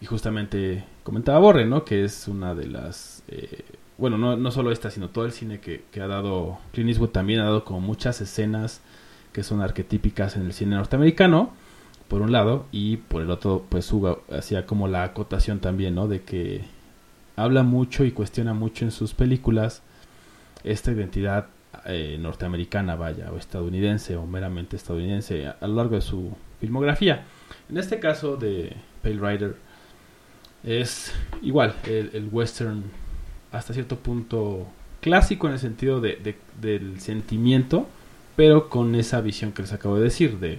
Y justamente comentaba Borre, ¿no? Que es una de las... eh, bueno, no, no solo esta, sino todo el cine que, que ha dado Clint Eastwood también ha dado como muchas escenas que son arquetípicas en el cine norteamericano, por un lado, y por el otro, pues Hugo hacía como la acotación también, ¿no? De que habla mucho y cuestiona mucho en sus películas esta identidad eh, norteamericana, vaya, o estadounidense, o meramente estadounidense, a, lo largo de su filmografía. En este caso de Pale Rider, es igual, el, el western hasta cierto punto clásico en el sentido de, de- del sentimiento, pero con esa visión que les acabo de decir, de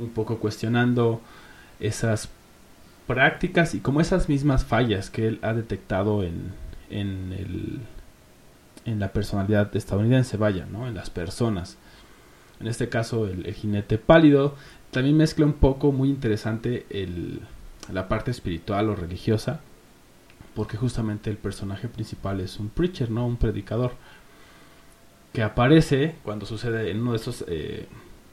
un poco cuestionando esas prácticas y como esas mismas fallas que él ha detectado en, en, el, en la personalidad estadounidense, vaya, ¿no? En las personas. En este caso, el, jinete pálido también mezcla un poco muy interesante el, la parte espiritual o religiosa, porque justamente el personaje principal es un preacher, ¿no? Un predicador, que aparece cuando sucede en uno de esos eh,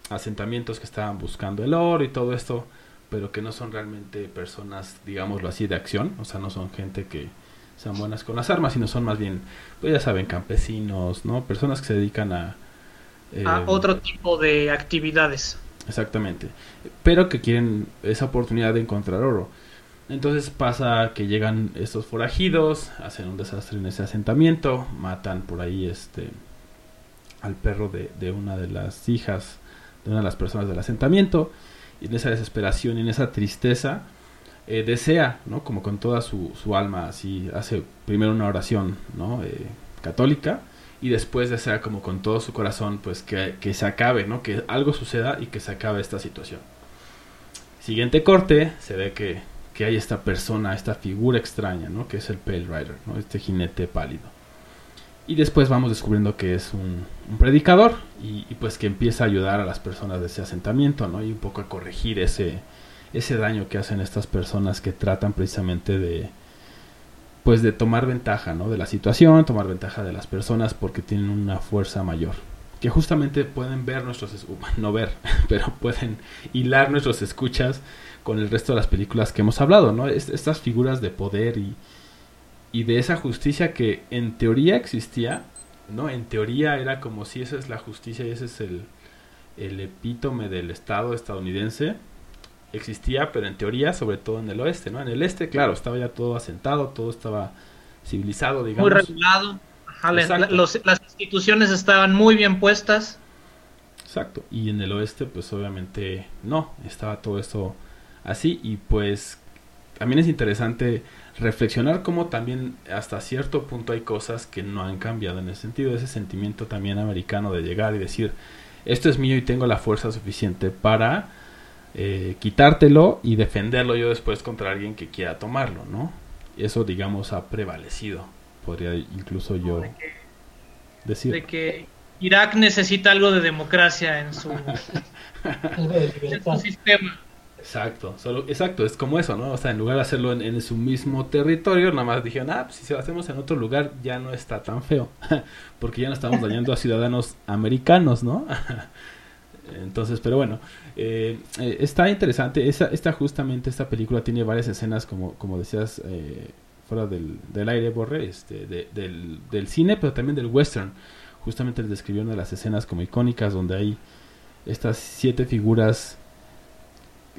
asentamientos que estaban buscando el oro y todo esto, pero que no son realmente personas, digámoslo así, de acción, o sea, no son gente que sean buenas con las armas, sino son más bien, pues ya saben, campesinos, ¿no? Personas que se dedican a... eh, a otro tipo de actividades. Exactamente. Pero que quieren esa oportunidad de encontrar oro. Entonces pasa que llegan estos forajidos, hacen un desastre en ese asentamiento, matan por ahí este al perro de, de una de las hijas de una de las personas del asentamiento. Y en esa desesperación y en esa tristeza eh, desea, ¿no? Como con toda su, su alma, así hace primero una oración, ¿no? Eh, católica y después desea como con todo su corazón pues que, que se acabe, ¿no? Que algo suceda y que se acabe esta situación. Siguiente corte, se ve que, que hay esta persona, esta figura extraña, ¿no? Que es el Pale Rider, ¿no? Este jinete pálido. Y después vamos descubriendo que es un, un predicador y, pues que empieza a ayudar a las personas de ese asentamiento, ¿no? Y un poco a corregir ese, ese daño que hacen estas personas que tratan precisamente de pues de tomar ventaja, ¿no? De la situación, tomar ventaja de las personas porque tienen una fuerza mayor. Que justamente pueden ver nuestros, no ver, pero pueden hilar nuestros escuchas con el resto de las películas que hemos hablado, ¿no? estas figuras de poder y, y de esa justicia que en teoría existía, ¿no? En teoría era como si esa es la justicia y ese es el, el epítome del Estado estadounidense existía, pero en teoría, sobre todo en el oeste, ¿no? En el este, claro, estaba ya todo asentado, todo estaba civilizado, digamos. Muy regulado. las instituciones estaban muy bien puestas. Exacto. Y en el oeste, pues obviamente no, estaba todo esto así y pues también es interesante reflexionar cómo también hasta cierto punto hay cosas que no han cambiado en ese sentido, ese sentimiento también americano de llegar y decir, esto es mío y tengo la fuerza suficiente para eh, quitártelo y defenderlo yo después contra alguien que quiera tomarlo, ¿no? Eso, digamos, ha prevalecido, podría incluso yo decir. De que Irak necesita algo de democracia en su, en su sistema. Exacto, solo, exacto, es como eso, ¿no? O sea, en lugar de hacerlo en, su mismo territorio, nada más dijeron, ah, pues si lo hacemos en otro lugar ya no está tan feo, porque ya no estamos dañando a ciudadanos americanos, ¿no? Entonces, pero bueno, eh, eh, está interesante. Esta, esta, justamente, esta película tiene varias escenas, como, como decías, eh, fuera del, del, aire, Borre, este, del, del, cine, pero también del western. Justamente les describió una de las escenas como icónicas donde hay estas siete figuras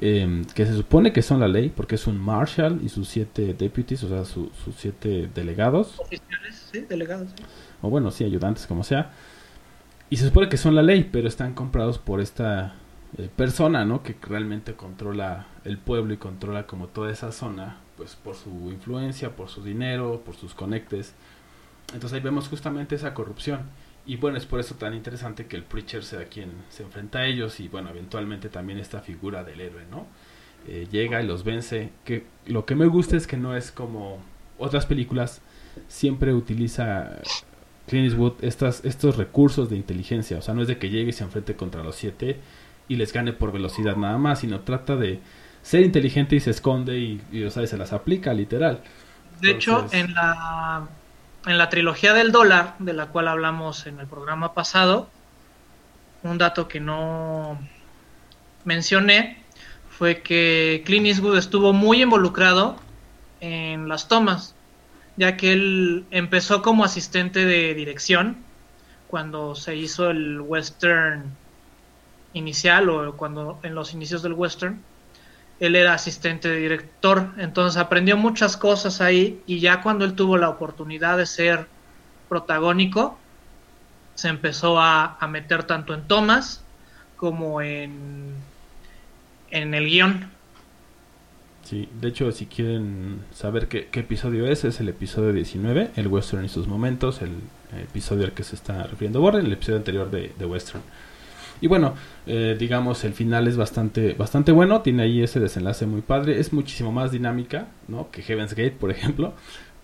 em, que se supone que son la ley, porque es un marshal y sus siete deputies, o sea, sus siete delegados. Oficiales, sí, delegados. O bueno, sí, ayudantes, como sea y se supone que son la ley, pero están comprados por esta eh, persona, ¿no? Que realmente controla el pueblo y controla como toda esa zona, pues por su influencia, por su dinero, por sus conectes. Entonces ahí vemos justamente esa corrupción. Y bueno, es por eso tan interesante que el preacher sea quien se enfrenta a ellos y bueno, eventualmente también esta figura del héroe, ¿no? Eh, llega y los vence. Que lo que me gusta es que no es como otras películas, siempre utiliza Clint Eastwood estas, estos recursos de inteligencia. O sea, no es de que llegue y se enfrente contra los siete y les gane por velocidad nada más, sino trata de ser inteligente y se esconde y, y se las aplica literal. De hecho, en la, en la trilogía del dólar, de la cual hablamos en el programa pasado, un dato que no mencioné fue que Clint Eastwood estuvo muy involucrado en las tomas ya que él empezó como asistente de dirección cuando se hizo el western inicial o cuando en los inicios del western él era asistente de director entonces aprendió muchas cosas ahí y ya cuando él tuvo la oportunidad de ser protagónico se empezó a, a meter tanto en tomas como en en el guion Sí, de hecho, si quieren saber qué, episodio es, es el episodio 19, el Western y sus momentos, el, episodio al que se está refiriendo Warren, el episodio anterior de, Western. Y bueno, eh, digamos, el final es bastante, bastante bueno, tiene ahí ese desenlace muy padre, es muchísimo más dinámica, ¿no? Que Heaven's Gate, por ejemplo,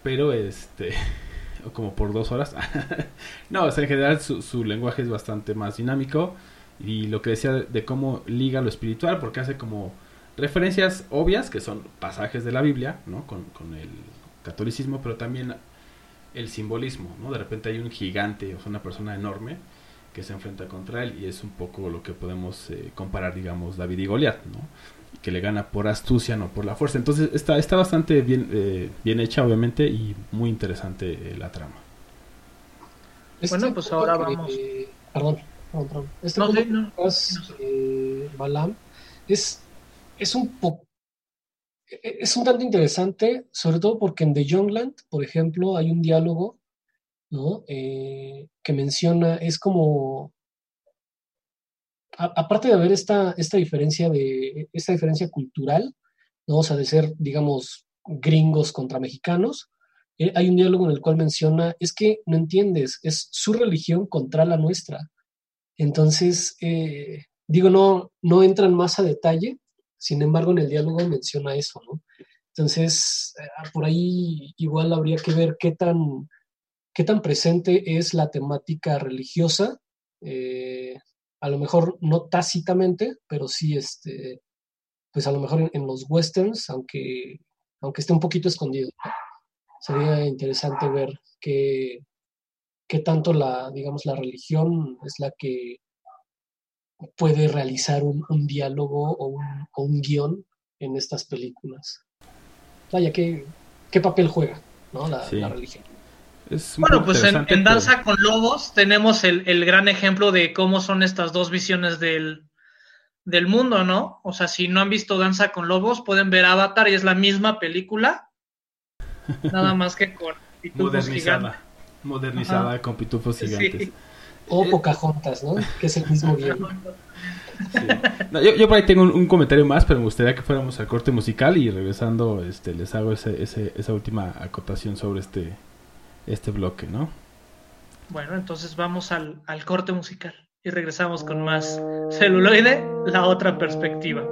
pero este, como por dos horas. no, en general su, su lenguaje es bastante más dinámico y lo que decía de cómo liga lo espiritual, porque hace como referencias obvias, que son pasajes de la Biblia, ¿no? Con, el catolicismo, pero también el simbolismo, ¿no? De repente hay un gigante, o sea, una persona enorme que se enfrenta contra él y es un poco lo que podemos eh, comparar, digamos, David y Goliat, ¿no? Que le gana por astucia, no por la fuerza. Entonces está, está bastante bien, eh, bien hecha, obviamente, y muy interesante eh, la trama. Este bueno, pues ahora vamos. perdón, perdón, Este no, no, Balam es es un poco e-, e-, es un tanto interesante, sobre todo porque en The Youngland, por ejemplo, hay un diálogo ¿no? Eh, que menciona, es como, aparte de haber esta, esta diferencia de, esta diferencia cultural, ¿no? o sea, de ser, digamos, gringos contra mexicanos, eh, hay un diálogo en el cual menciona, es que no entiendes, es su religión contra la nuestra. Entonces, eh, digo, no, no entran más a detalle, sin embargo, en el diálogo menciona eso, ¿no? Entonces, eh, por ahí igual habría que ver qué tan, qué tan presente es la temática religiosa, eh, a lo mejor no tácitamente, pero sí, este, pues a lo mejor en, los westerns, aunque, aunque esté un poquito escondido. Sería interesante ver qué, qué tanto la, digamos, la religión es la que puede realizar un, diálogo o un, o un, guion en estas películas. Vaya, ¿qué, qué papel juega ¿no? la, religión? Bueno, pues en, Danza con Lobos tenemos el, el, gran ejemplo de cómo son estas dos visiones del, del mundo, ¿no? O sea, si no han visto Danza con Lobos, pueden ver Avatar y es la misma película, nada más que con modernizada, modernizada con pitufos gigantes. O Pocahontas, ¿no? Que es el mismo guion. yo, por ahí tengo un, comentario más, pero me gustaría que fuéramos al corte musical y regresando este, les hago ese, esa última acotación sobre este, este bloque, ¿no? Bueno, entonces vamos al, al corte musical y regresamos con más celuloide, la otra perspectiva.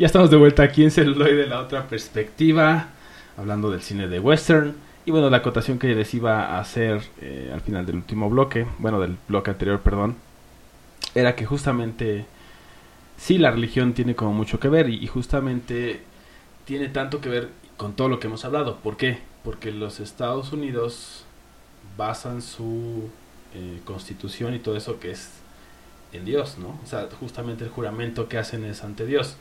Ya estamos de vuelta aquí en Celuloide, la otra perspectiva, hablando del cine de western. Y bueno, la acotación que les iba a hacer eh, al final del último bloque, bueno, del bloque anterior, perdón, era que justamente sí, la religión tiene como mucho que ver y, justamente tiene tanto que ver con todo lo que hemos hablado. ¿Por qué? Porque los Estados Unidos basan su eh, constitución y todo eso que es en Dios, ¿no? O sea, justamente el juramento que hacen es ante Dios.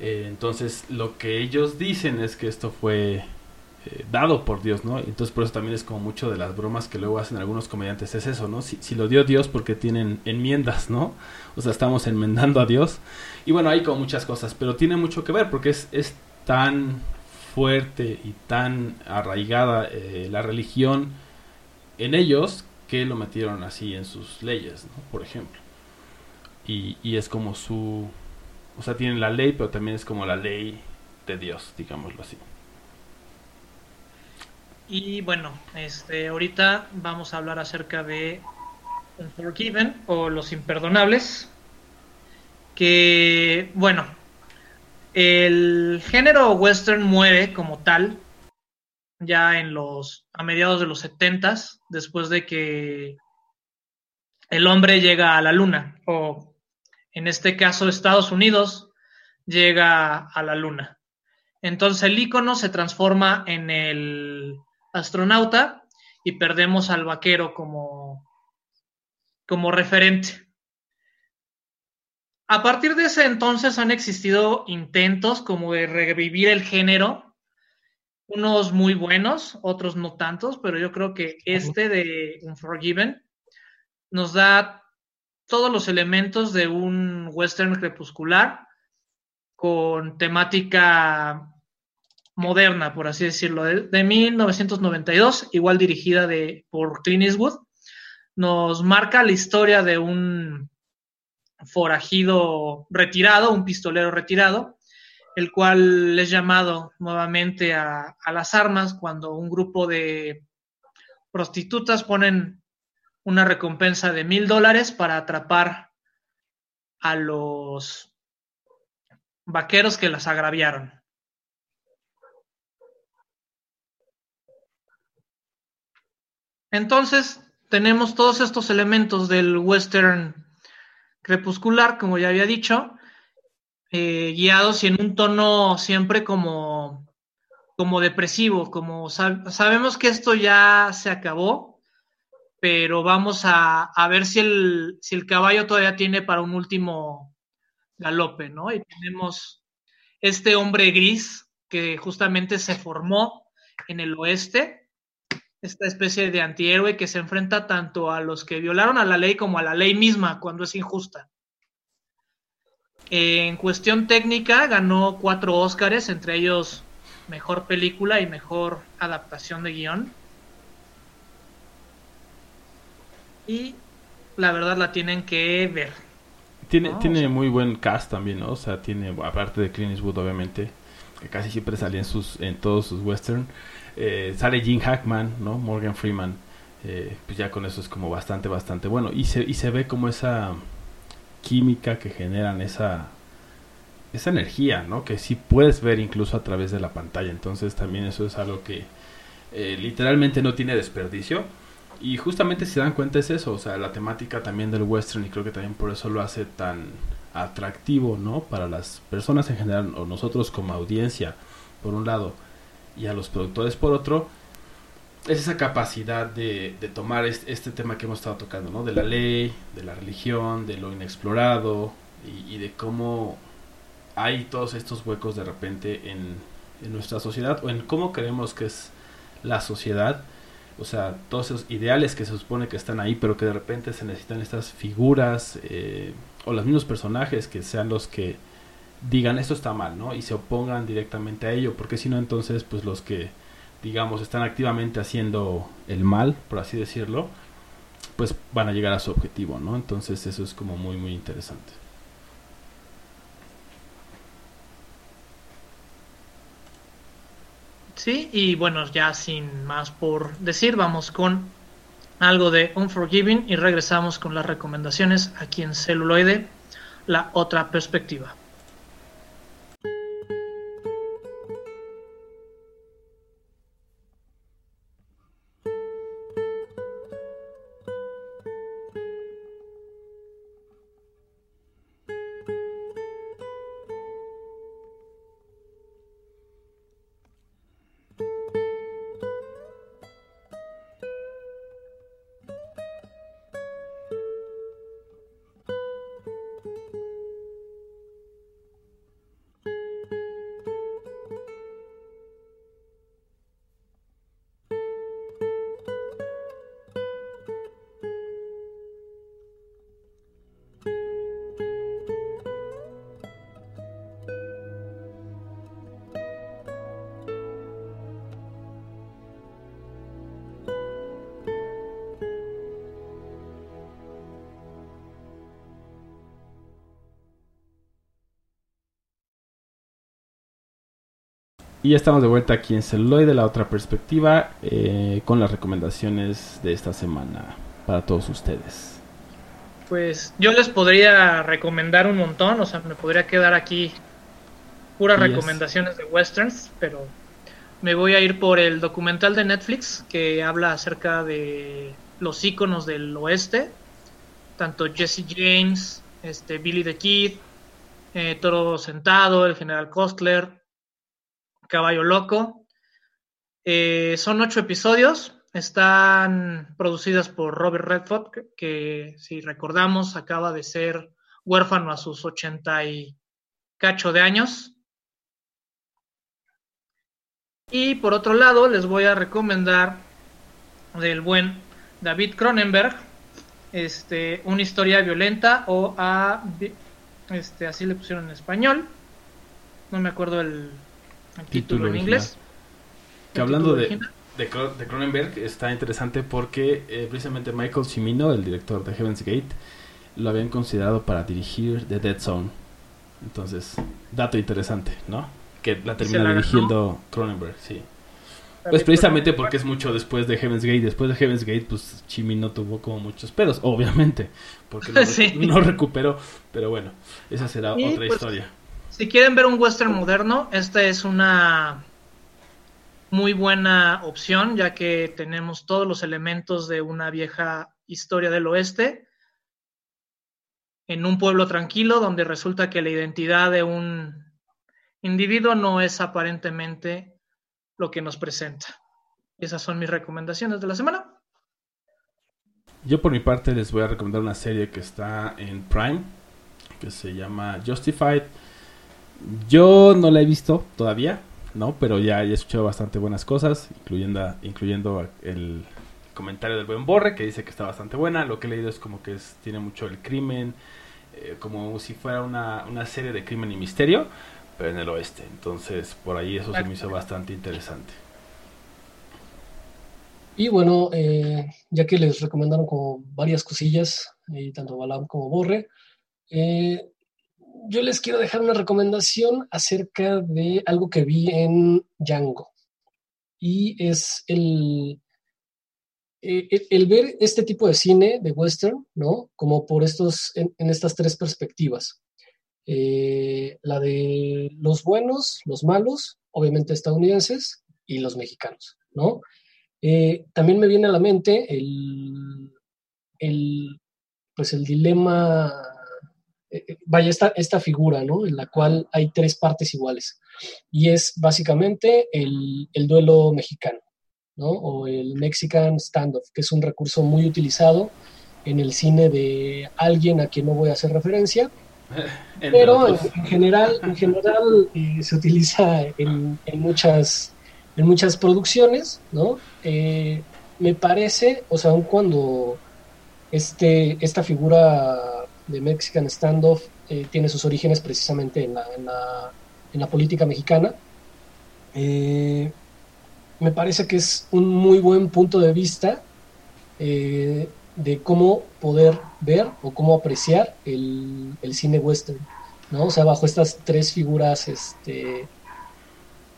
Eh, entonces, lo que ellos dicen es que esto fue eh, dado por Dios, ¿no? Entonces, por eso también es como mucho de las bromas que luego hacen algunos comediantes, es eso, ¿no? Si, lo dio Dios porque tienen enmiendas, ¿no? O sea, estamos enmendando a Dios. Y bueno, hay como muchas cosas, pero tiene mucho que ver porque es, tan fuerte y tan arraigada eh, la religión en ellos que lo metieron así en sus leyes, ¿no? Por ejemplo. Y es como su, o sea, tienen la ley, pero también es como la ley de Dios, digámoslo así. Y bueno, este, ahorita vamos a hablar acerca de Unforgiven o Los Imperdonables. que, bueno, el género western muere como tal ya en los a mediados de los setentas, después de que el hombre llega a la luna, o en este caso Estados Unidos llega a la luna. Entonces el icono se transforma en el astronauta y perdemos al vaquero como, como referente. A partir de ese entonces han existido intentos como de revivir el género, unos muy buenos, otros no tantos, pero yo creo que este de Unforgiven nos da todos los elementos de un western crepuscular con temática moderna, por así decirlo, de, de 1992, igual dirigida de, por Clint Eastwood, nos marca la historia de un forajido retirado, un pistolero retirado, el cual es llamado nuevamente a, a las armas cuando un grupo de prostitutas ponen una recompensa de mil dólares para atrapar a los vaqueros que las agraviaron. Entonces, tenemos todos estos elementos del western crepuscular, como ya había dicho, eh, guiados y en un tono siempre como, como depresivo, como sab sabemos que esto ya se acabó, pero vamos a, a ver si el, si el caballo todavía tiene para un último galope, ¿no? Y tenemos este hombre gris que justamente se formó en el oeste, esta especie de antihéroe que se enfrenta tanto a los que violaron a la ley como a la ley misma cuando es injusta. En cuestión técnica ganó cuatro Óscares, entre ellos mejor película y mejor adaptación de guion. Y la verdad la tienen que ver. Tiene, No, tiene o sea- muy buen cast también, ¿no? O sea, tiene, aparte de Clint Eastwood, obviamente, que casi siempre salía en, sus, en todos sus western. eh, sale Gene Hackman, ¿no? Morgan Freeman. eh, pues ya con eso es como bastante, bastante bueno. Y se, y se ve como esa química que generan, esa, esa energía, ¿no? Que sí puedes ver incluso a través de la pantalla. Entonces también eso es algo que eh, literalmente no tiene desperdicio. Y justamente si dan cuenta es eso, o sea, la temática también del western y creo que también por eso lo hace tan atractivo, ¿no? Para las personas en general o nosotros como audiencia, por un lado, y a los productores por otro, es esa capacidad de, de tomar este, tema que hemos estado tocando, ¿no? De la ley, de la religión, de lo inexplorado y, y de cómo hay todos estos huecos de repente en, en nuestra sociedad o en cómo creemos que es la sociedad o sea, todos esos ideales que se supone que están ahí, pero que de repente se necesitan estas figuras eh, o los mismos personajes que sean los que digan esto está mal, ¿no? Y se opongan directamente a ello, porque si no, entonces, pues los que, digamos, están activamente haciendo el mal, por así decirlo, pues van a llegar a su objetivo, ¿no? Entonces eso es como muy, muy interesante. Sí, y bueno, ya sin más por decir, vamos con algo de Unforgiving y regresamos con las recomendaciones aquí en celuloide, la otra perspectiva. Y ya estamos de vuelta aquí en Celuloide, la otra perspectiva, eh, con las recomendaciones de esta semana para todos ustedes. Pues yo les podría recomendar un montón, o sea, me podría quedar aquí puras Yes. recomendaciones de westerns, pero me voy a ir por el documental de Netflix que habla acerca de los íconos del oeste, tanto Jesse James, este Billy the Kid, eh, Toro Sentado, el General Costler, Caballo Loco. Eh, son ocho episodios, están producidas por Robert Redford, que, que, si recordamos acaba de ser huérfano a sus ochenta y cacho de años. Y por otro lado, les voy a recomendar del buen David Cronenberg, este, una historia violenta o a, este, así le pusieron en español. No me acuerdo el, el título, en inglés. Que hablando de, de, Cro- de Cronenberg, está interesante porque eh, precisamente Michael Cimino, el director de Heaven's Gate, lo habían considerado para dirigir The Dead Zone. Entonces, dato interesante, ¿no? Que la termina la dirigiendo Cronenberg, sí. Pues precisamente porque es mucho después de Heaven's Gate. Después de Heaven's Gate, pues Chimino tuvo como muchos pedos, obviamente. Porque no, Sí. recuperó. Pero bueno, esa será Y, otra pues, historia. Si quieren ver un western moderno, esta es una muy buena opción, ya que tenemos todos los elementos de una vieja historia del oeste en un pueblo tranquilo donde resulta que la identidad de un individuo no es aparentemente lo que nos presenta. Esas son mis recomendaciones de la semana. Yo por mi parte les voy a recomendar una serie que está en Prime, que se llama Justified. Yo no la he visto todavía, ¿no? Pero ya, he escuchado bastante buenas cosas, incluyendo, incluyendo el comentario del buen Borre, que dice que está bastante buena. Lo que he leído es como que tiene mucho el crimen, eh, como si fuera una, una serie de crimen y misterio, pero en el oeste. Entonces, por ahí eso se me hizo bastante interesante. Y bueno, eh, ya que les recomendaron como varias cosillas, eh, tanto Balam como Borre, eh, yo les quiero dejar una recomendación acerca de algo que vi en Django. Y es el, eh, el, el ver este tipo de cine de western, ¿no? Como por estos, en, estas tres perspectivas. Eh, la de los buenos, los malos, obviamente estadounidenses, y los mexicanos, ¿no? Eh, también me viene a la mente el, el, pues el dilema, eh, vaya, esta, esta figura, ¿no? En la cual hay tres partes iguales. Y es básicamente el, el duelo mexicano, ¿no? O el Mexican standoff, que es un recurso muy utilizado en el cine de alguien a quien no voy a hacer referencia, pero en, general, en general eh, se utiliza en, en muchas, en muchas producciones, ¿no? Eh, me parece, o sea, aun cuando este, esta figura de Mexican Standoff eh, tiene sus orígenes precisamente en la, en la, en la política mexicana, eh, me parece que es un muy buen punto de vista eh, de cómo poder ver o cómo apreciar el, el cine western, ¿no? O sea, bajo estas tres figuras, este,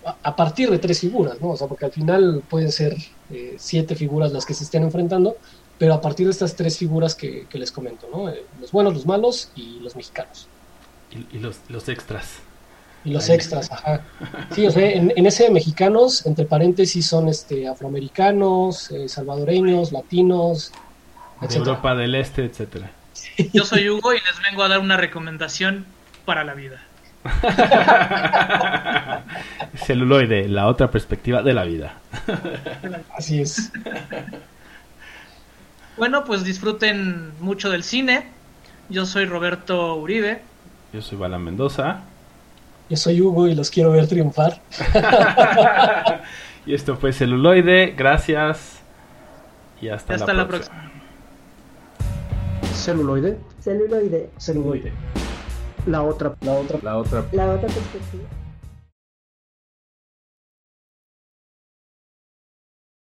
a, a partir de tres figuras, ¿no? O sea, porque al final pueden ser eh, siete figuras las que se estén enfrentando, pero a partir de estas tres figuras que, que les comento, ¿no? Eh, los buenos, los malos y los mexicanos. Y, y los, los extras. Y los Ahí. extras, ajá. Sí, o sea, en, en ese de mexicanos, entre paréntesis, son este afroamericanos, eh, salvadoreños, latinos, De etcétera. Europa del Este, etcétera. Yo soy Hugo y les vengo a dar una recomendación para la vida. Celuloide, la otra perspectiva de la vida. Así es. Bueno, pues disfruten mucho del cine. Yo soy Roberto Uribe. Yo soy Bala Mendoza. Yo soy Hugo y los quiero ver triunfar. y esto fue Celuloide. Gracias. Y hasta, Hasta la, la próxima. próxima. Celuloide. Celuloide. Celuloide. La otra, La otra La otra La otra perspectiva.